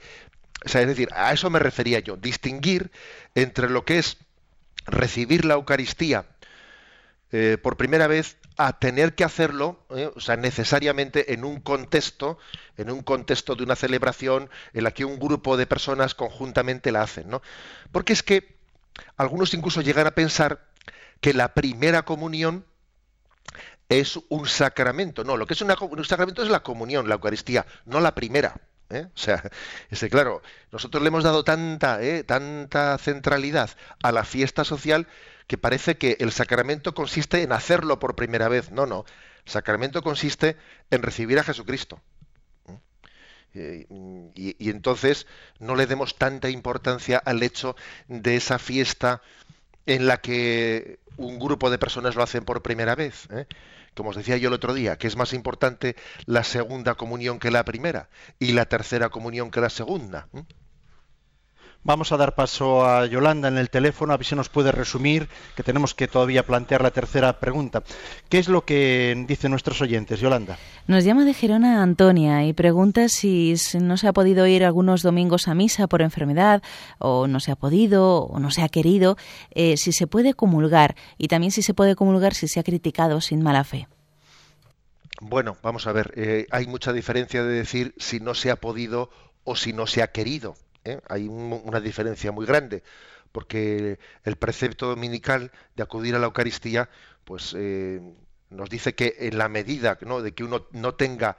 es decir, a eso me refería yo, distinguir entre lo que es recibir la Eucaristía eh, por primera vez a tener que hacerlo, eh, o sea, necesariamente en un contexto, en un contexto de una celebración en la que un grupo de personas conjuntamente la hacen, ¿no? Porque es que algunos incluso llegan a pensar que la primera comunión es un sacramento. No, lo que es un sacramento es la comunión, la Eucaristía, no la primera. ¿eh? O sea, <laughs> claro, nosotros le hemos dado tanta, ¿eh? tanta centralidad a la fiesta social que parece que el sacramento consiste en hacerlo por primera vez. No, no. El sacramento consiste en recibir a Jesucristo. ¿eh? Y, entonces no le demos tanta importancia al hecho de esa fiesta en la que un grupo de personas lo hacen por primera vez. ¿eh? como os decía yo el otro día, que es más importante la segunda comunión que la primera y la tercera comunión que la segunda. Vamos a dar paso a Yolanda en el teléfono, a ver si nos puede resumir, que tenemos que todavía plantear la tercera pregunta. ¿Qué es lo que dicen nuestros oyentes, Yolanda? Nos llama de Gerona Antonia y pregunta si no se ha podido ir algunos domingos a misa por enfermedad, o no se ha podido, o no se ha querido, eh, si se puede comulgar, y también si se puede comulgar si se ha criticado sin mala fe. Bueno, vamos a ver, eh, hay mucha diferencia de decir si no se ha podido o si no se ha querido. ¿Eh? hay una diferencia muy grande, porque el precepto dominical de acudir a la Eucaristía, pues eh, nos dice que en la medida de que uno no tenga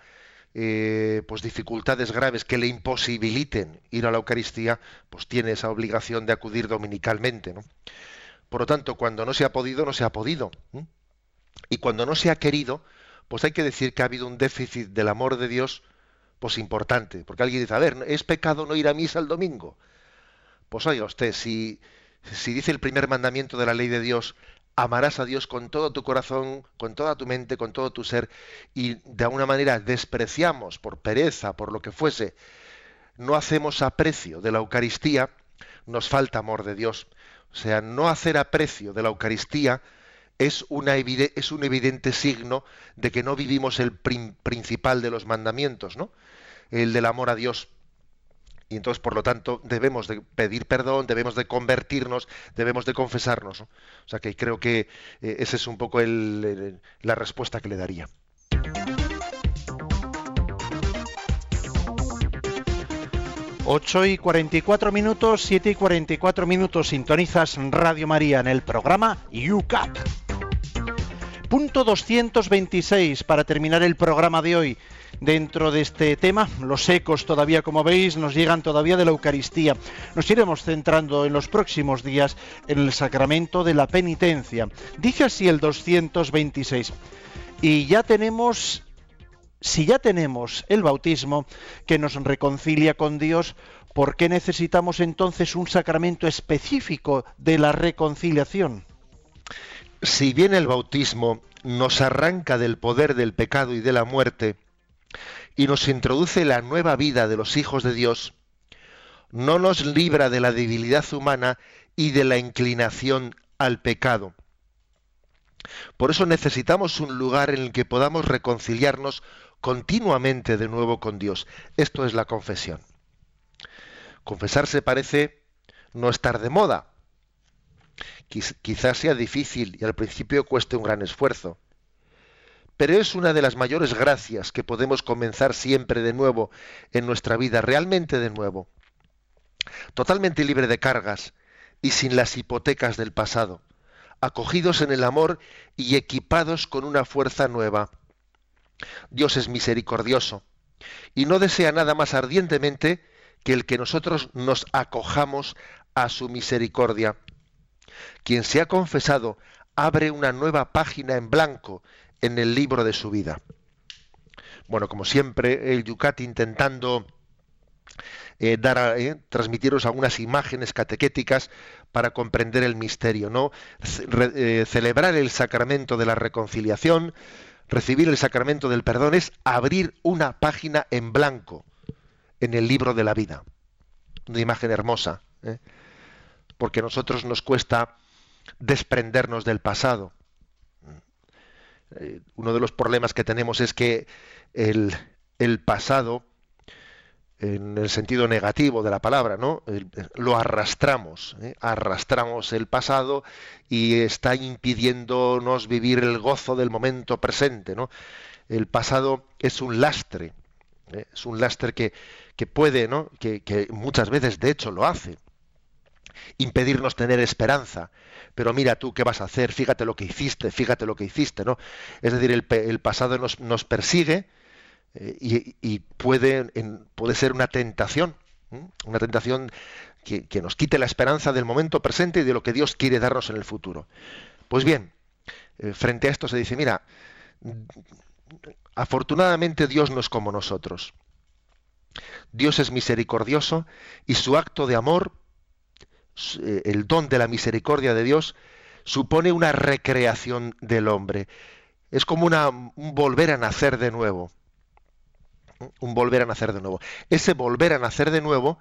eh, pues dificultades graves que le imposibiliten ir a la Eucaristía, pues tiene esa obligación de acudir dominicalmente. Por lo tanto, cuando no se ha podido, no se ha podido. Y cuando no se ha querido, pues hay que decir que ha habido un déficit del amor de Dios pues importante, porque alguien dice, a ver, ¿es pecado no ir a misa el domingo? Pues oiga usted, si, dice el primer mandamiento de la ley de Dios, amarás a Dios con todo tu corazón, con toda tu mente, con todo tu ser, y de alguna manera despreciamos por pereza, por lo que fuese, no hacemos aprecio de la Eucaristía, nos falta amor de Dios. O sea, no hacer aprecio de la Eucaristía es, una es un evidente signo de que no vivimos el principal de los mandamientos, ¿no? El del amor a Dios. Y entonces, por lo tanto, debemos de pedir perdón, debemos de convertirnos, debemos de confesarnos. O sea que creo que eh, esa es un poco la respuesta que le daría. Ocho y 44 minutos, 7 y 44 minutos, sintonizas Radio María en el programa UCAP. Punto 226 para terminar el programa de hoy dentro de este tema. Los ecos todavía, como veis, nos llegan todavía de la Eucaristía. Nos iremos centrando en los próximos días en el sacramento de la penitencia. Dice así el 226. Y ya tenemos, si ya tenemos el bautismo que nos reconcilia con Dios, ¿por qué necesitamos entonces un sacramento específico de la reconciliación? Si bien el bautismo nos arranca del poder del pecado y de la muerte, y nos introduce la nueva vida de los hijos de Dios, no nos libra de la debilidad humana y de la inclinación al pecado. Por eso necesitamos un lugar en el que podamos reconciliarnos continuamente de nuevo con Dios. Esto es la confesión. Confesarse parece no estar de moda. Quizás sea difícil y al principio cueste un gran esfuerzo. Pero es una de las mayores gracias que podemos comenzar siempre de nuevo en nuestra vida, realmente de nuevo. Totalmente libre de cargas y sin las hipotecas del pasado, acogidos en el amor y equipados con una fuerza nueva. Dios es misericordioso y no desea nada más ardientemente que el que nosotros nos acojamos a su misericordia. Quien se ha confesado abre una nueva página en blanco en el libro de su vida. Bueno, como siempre, el Yucat intentando eh, dar eh, transmitiros algunas imágenes catequéticas para comprender el misterio, ¿no? Eh, celebrar el sacramento de la reconciliación, recibir el sacramento del perdón es abrir una página en blanco en el libro de la vida. Una imagen hermosa, porque a nosotros nos cuesta desprendernos del pasado. Uno de los problemas que tenemos es que el, pasado en el sentido negativo de la palabra, ¿no? Lo arrastramos, ¿eh? arrastramos el pasado y está impidiéndonos vivir el gozo del momento presente, ¿no? El pasado es un lastre, ¿eh? es un lastre que, que puede, ¿no? Que, muchas veces, de hecho, lo hace, impedirnos tener esperanza. Pero mira tú qué vas a hacer, fíjate lo que hiciste, fíjate lo que hiciste, ¿no? Es decir, el, pasado nos, nos persigue, eh, y, puede, puede ser una tentación, una tentación que, nos quite la esperanza del momento presente y de lo que Dios quiere darnos en el futuro. Pues bien, eh, frente a esto se dice, mira, afortunadamente Dios no es como nosotros. Dios es misericordioso y su acto de amor, el don de la misericordia de Dios, supone una recreación del hombre. Es como una, un volver a nacer de nuevo un volver a nacer de nuevo. Ese volver a nacer de nuevo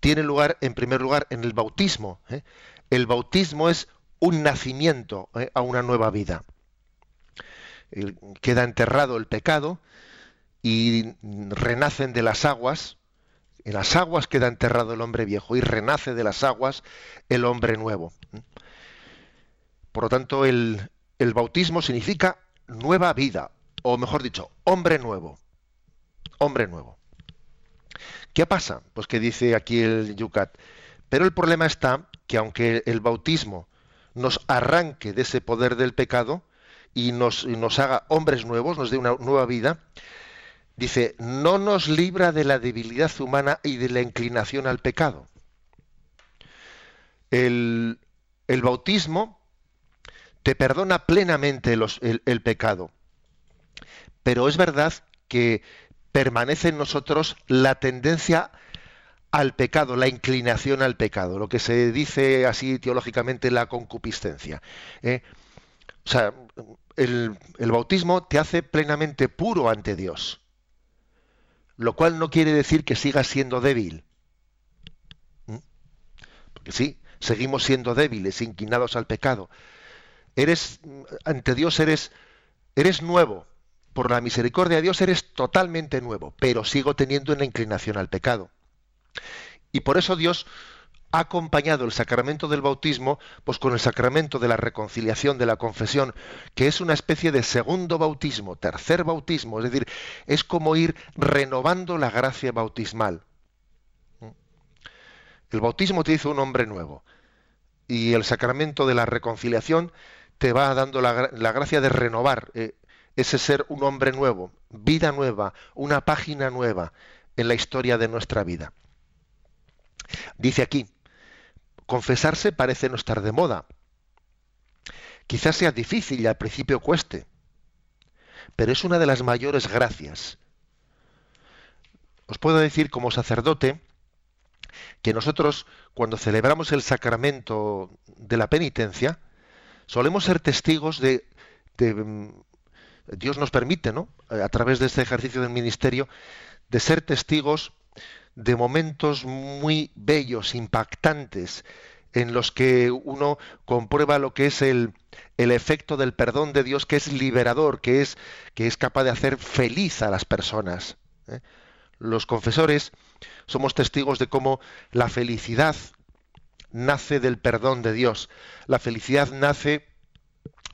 tiene lugar, en primer lugar, en el bautismo. ¿eh? El bautismo es un nacimiento ¿eh? a una nueva vida. queda enterrado el pecado y renacen de las aguas. En las aguas queda enterrado el hombre viejo y renace de las aguas el hombre nuevo. Por lo tanto, el bautismo significa nueva vida, o mejor dicho, hombre nuevo hombre nuevo. ¿Qué pasa? Pues que dice aquí el Yucat. Pero el problema está que aunque el bautismo nos arranque de ese poder del pecado y nos, nos haga hombres nuevos, nos dé una nueva vida, dice, no nos libra de la debilidad humana y de la inclinación al pecado. El, el bautismo te perdona plenamente el, el pecado. Pero es verdad que permanece en nosotros la tendencia al pecado, la inclinación al pecado, lo que se dice así teológicamente la concupiscencia. ¿eh? O sea, el, bautismo te hace plenamente puro ante Dios, lo cual no quiere decir que sigas siendo débil. ¿Mm? Porque sí, seguimos siendo débiles, inclinados al pecado. Eres, ante Dios eres, eres nuevo, por la misericordia de Dios eres totalmente nuevo, pero sigo teniendo una inclinación al pecado. Y por eso Dios ha acompañado el sacramento del bautismo pues con el sacramento de la reconciliación, de la confesión, que es una especie de segundo bautismo, tercer bautismo, es decir, es como ir renovando la gracia bautismal. El bautismo te hizo un hombre nuevo y el sacramento de la reconciliación te va dando la, gracia de renovar eh, ese ser un hombre nuevo, vida nueva, una página nueva en la historia de nuestra vida. Dice aquí, confesarse parece no estar de moda. Quizás sea difícil y al principio cueste, pero es una de las mayores gracias. Os puedo decir como sacerdote que nosotros cuando celebramos el sacramento de la penitencia, solemos ser testigos de, de Dios nos permite, ¿no? A través de este ejercicio del ministerio, de ser testigos de momentos muy bellos, impactantes, en los que uno comprueba lo que es el, el efecto del perdón de Dios, que es liberador, que es, que es capaz de hacer feliz a las personas. ¿eh? Los confesores somos testigos de cómo la felicidad nace del perdón de Dios. La felicidad nace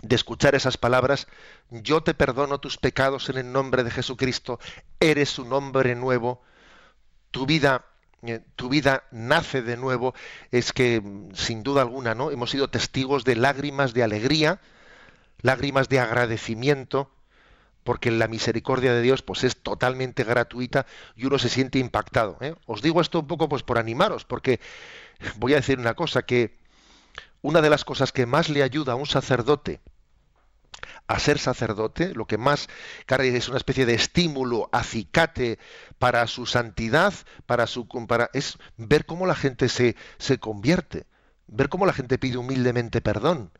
de escuchar esas palabras, yo te perdono tus pecados en el nombre de Jesucristo, eres un hombre nuevo, tu vida eh, tu vida nace de nuevo, es que sin duda alguna, ¿no? Hemos sido testigos de lágrimas de alegría, lágrimas de agradecimiento, porque la misericordia de Dios pues es totalmente gratuita y uno se siente impactado. ¿eh? Os digo esto un poco pues por animaros, porque voy a decir una cosa que una de las cosas que más le ayuda a un sacerdote a ser sacerdote, lo que más es una especie de estímulo, acicate para su santidad, para su para, es ver cómo la gente se, se convierte, ver cómo la gente pide humildemente perdón.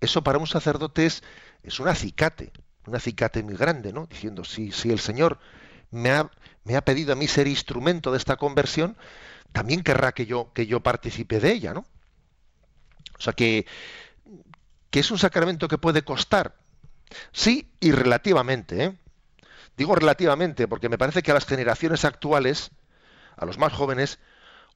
Eso para un sacerdote es, es un acicate, un acicate muy grande, ¿no? Diciendo, si, si el Señor me ha, me ha pedido a mí ser instrumento de esta conversión, también querrá que yo, que yo participe de ella, ¿no? O sea que, que es un sacramento que puede costar. Sí, y relativamente. ¿eh? Digo relativamente porque me parece que a las generaciones actuales, a los más jóvenes,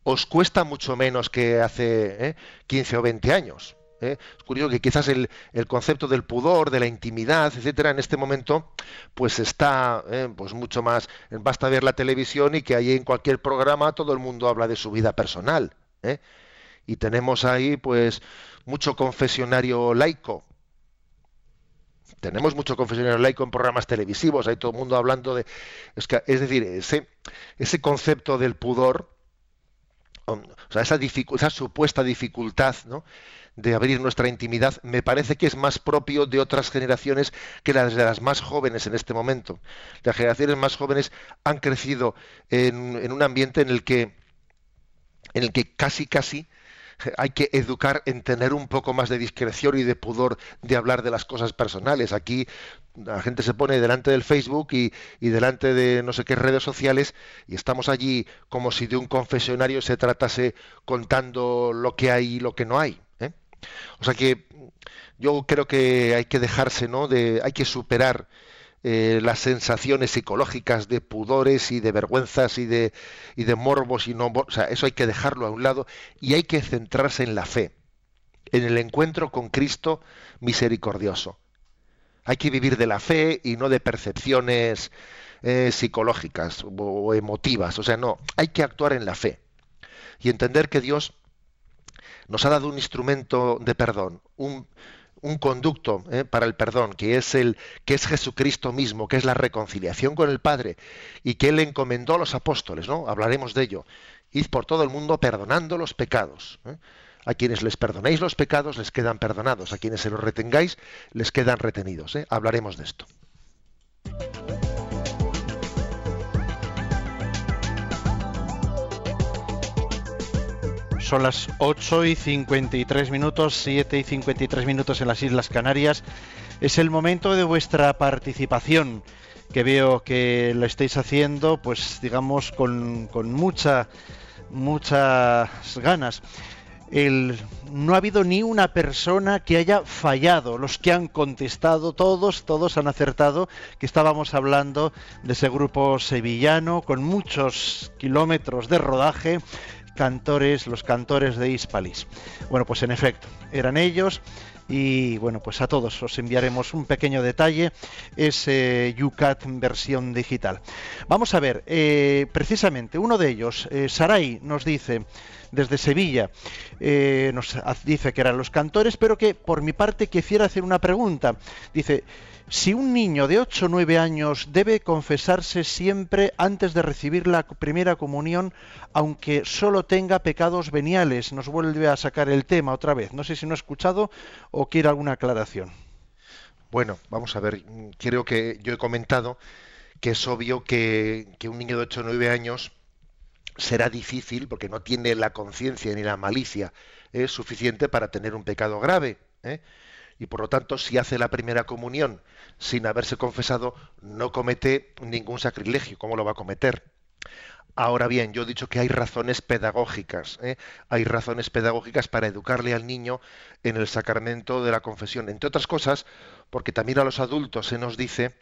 os cuesta mucho menos que hace ¿eh? 15 o 20 años. ¿eh? Es curioso que quizás el, el, concepto del pudor, de la intimidad, etcétera, en este momento, pues está ¿eh? pues mucho más. Basta ver la televisión y que ahí en cualquier programa todo el mundo habla de su vida personal. ¿eh? Y tenemos ahí pues mucho confesionario laico. Tenemos mucho confesionario laico en programas televisivos, hay todo el mundo hablando de... Es, que, es decir, ese, ese concepto del pudor, o sea, esa, esa supuesta dificultad ¿no? de abrir nuestra intimidad, me parece que es más propio de otras generaciones que las de las más jóvenes en este momento. Las generaciones más jóvenes han crecido en, en un ambiente en el que en el que casi casi hay que educar en tener un poco más de discreción y de pudor de hablar de las cosas personales. Aquí la gente se pone delante del Facebook y, delante de no sé qué redes sociales y estamos allí como si de un confesionario se tratase contando lo que hay y lo que no hay. ¿eh? O sea que yo creo que hay que dejarse, ¿no? De, hay que superar eh, las sensaciones psicológicas de pudores y de vergüenzas y de, y de morbos y no, o sea, eso hay que dejarlo a un lado y hay que centrarse en la fe, en el encuentro con Cristo misericordioso. Hay que vivir de la fe y no de percepciones eh, psicológicas o emotivas. O sea, no, hay que actuar en la fe y entender que Dios nos ha dado un instrumento de perdón, un, un conducto ¿eh? para el perdón, que es el que es Jesucristo mismo, que es la reconciliación con el Padre y que él encomendó a los apóstoles, ¿no? Hablaremos de ello. Id por todo el mundo perdonando los pecados. ¿eh? A quienes les perdonéis los pecados les quedan perdonados, a quienes se los retengáis les quedan retenidos. ¿eh? Hablaremos de esto. Son las 8 y 53 minutos, 7 y 53 minutos en las Islas Canarias. Es el momento de vuestra participación, que veo que lo estáis haciendo, pues digamos, con, con mucha, muchas ganas. No ha habido ni una persona que haya fallado. Los que han contestado, todos, todos han acertado que estábamos hablando de ese grupo sevillano con muchos kilómetros de rodaje cantores, los cantores de Hispalis. Bueno, pues en efecto, eran ellos y bueno, pues a todos os enviaremos un pequeño detalle, ese UCAT versión digital. Vamos a ver, eh, precisamente uno de ellos, eh, Saray, nos dice desde Sevilla, eh, nos dice que eran los cantores, pero que por mi parte quisiera hacer una pregunta. Dice, si un niño de 8 o 9 años debe confesarse siempre antes de recibir la primera comunión, aunque solo tenga pecados veniales, nos vuelve a sacar el tema otra vez. No sé si no ha escuchado o quiere alguna aclaración. Bueno, vamos a ver, creo que yo he comentado que es obvio que, un niño de 8 o 9 años será difícil porque no tiene la conciencia ni la malicia es suficiente para tener un pecado grave. ¿eh? Y por lo tanto si hace la primera comunión sin haberse confesado no comete ningún sacrilegio, ¿cómo lo va a cometer? Ahora bien, yo he dicho que hay razones pedagógicas, ¿eh? hay razones pedagógicas para educarle al niño en el sacramento de la confesión, entre otras cosas, porque también a los adultos se nos dice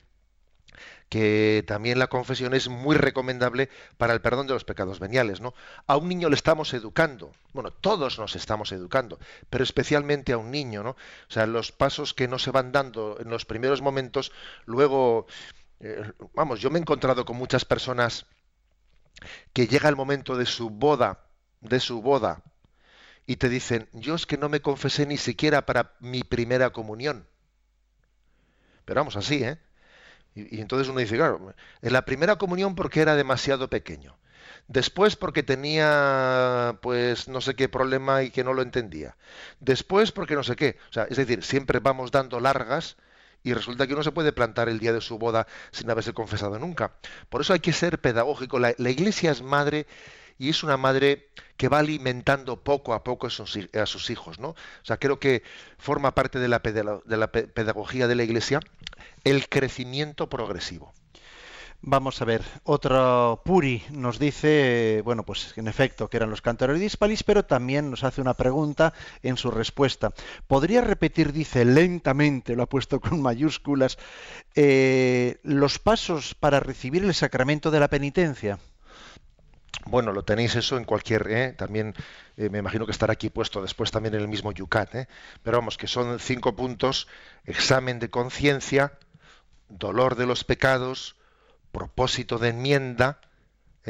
que también la confesión es muy recomendable para el perdón de los pecados veniales, ¿no? A un niño le estamos educando, bueno, todos nos estamos educando, pero especialmente a un niño, ¿no? O sea, los pasos que no se van dando en los primeros momentos, luego, eh, vamos, yo me he encontrado con muchas personas que llega el momento de su boda, de su boda, y te dicen, yo es que no me confesé ni siquiera para mi primera comunión. Pero vamos así, ¿eh? Y, entonces uno dice, claro, en la primera comunión porque era demasiado pequeño. Después porque tenía, pues, no sé qué problema y que no lo entendía. Después porque no sé qué. O sea, es decir, siempre vamos dando largas y resulta que uno se puede plantar el día de su boda sin haberse confesado nunca. Por eso hay que ser pedagógico. La, iglesia es madre y es una madre que va alimentando poco a poco a sus, hijos, ¿no? O sea, creo que forma parte de la, pedagogía de la iglesia el crecimiento progresivo. Vamos a ver, otro Puri nos dice, bueno, pues en efecto que eran los cantores dispalis, pero también nos hace una pregunta en su respuesta. ¿Podría repetir, dice lentamente, lo ha puesto con mayúsculas, eh, los pasos para recibir el sacramento de la penitencia? Bueno, lo tenéis eso en cualquier, ¿eh? también eh, me imagino que estará aquí puesto después también en el mismo Yucat, ¿eh? pero vamos, que son cinco puntos, examen de conciencia, dolor de los pecados, propósito de enmienda,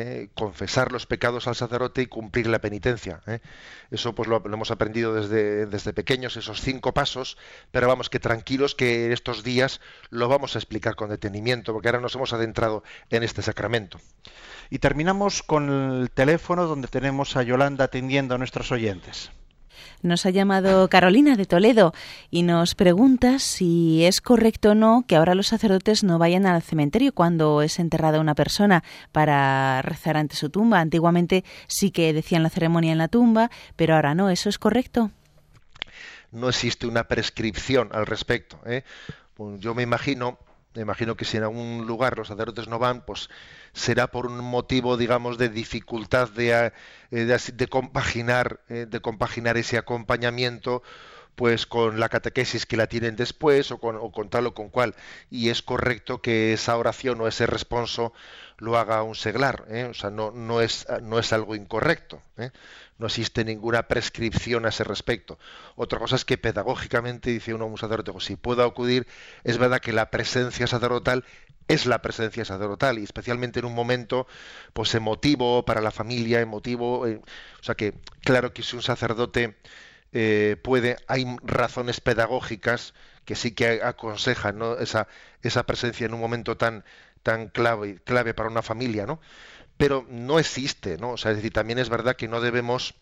eh, confesar los pecados al sacerdote y cumplir la penitencia. ¿eh? Eso pues lo, hemos aprendido desde, desde pequeños, esos cinco pasos, pero vamos que tranquilos que estos días lo vamos a explicar con detenimiento, porque ahora nos hemos adentrado en este sacramento. Y terminamos con el teléfono donde tenemos a Yolanda atendiendo a nuestros oyentes. Nos ha llamado Carolina de Toledo y nos pregunta si es correcto o no que ahora los sacerdotes no vayan al cementerio cuando es enterrada una persona para rezar ante su tumba. Antiguamente sí que decían la ceremonia en la tumba, pero ahora no. ¿Eso es correcto? No existe una prescripción al respecto. ¿eh? Pues yo me imagino, me imagino que si en algún lugar los sacerdotes no van, pues será por un motivo, digamos, de dificultad de, eh, de, compaginar, eh, de compaginar ese acompañamiento pues con la catequesis que la tienen después o con, tal o con cual. Y es correcto que esa oración o ese responso lo haga un seglar, ¿eh? o sea, no, no, es, no es algo incorrecto. No existe ninguna prescripción a ese respecto. Otra cosa es que pedagógicamente, dice uno un sacerdote, si puedo acudir, es verdad que la presencia sacerdotal es la presencia sacerdotal y especialmente en un momento pues emotivo para la familia, emotivo, eh, o sea que claro que si un sacerdote eh, puede, hay razones pedagógicas que sí que aconsejan ¿no? esa, esa presencia en un momento tan, tan clave, clave para una familia, ¿no? Pero no existe, ¿no? O sea, es decir, también es verdad que no debemos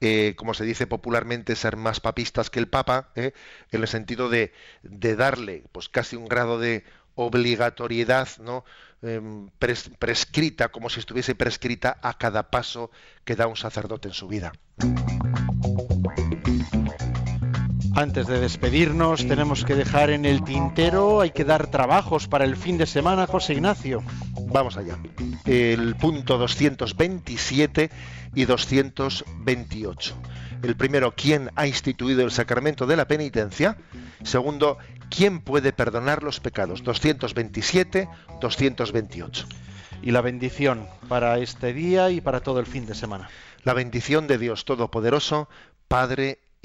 eh, como se dice popularmente, ser más papistas que el Papa, en el sentido de, de, darle pues casi un grado de obligatoriedad ¿no? Em, prescrita, como si estuviese prescrita a cada paso que da un sacerdote en su vida. Antes de despedirnos, tenemos que dejar en el tintero, hay que dar trabajos para el fin de semana, José Ignacio. Vamos allá. El punto 227 y 228. El primero, ¿quién ha instituido el sacramento de la penitencia? Segundo, ¿quién puede perdonar los pecados? 227, 228. Y la bendición para este día y para todo el fin de semana. La bendición de Dios Todopoderoso, Padre,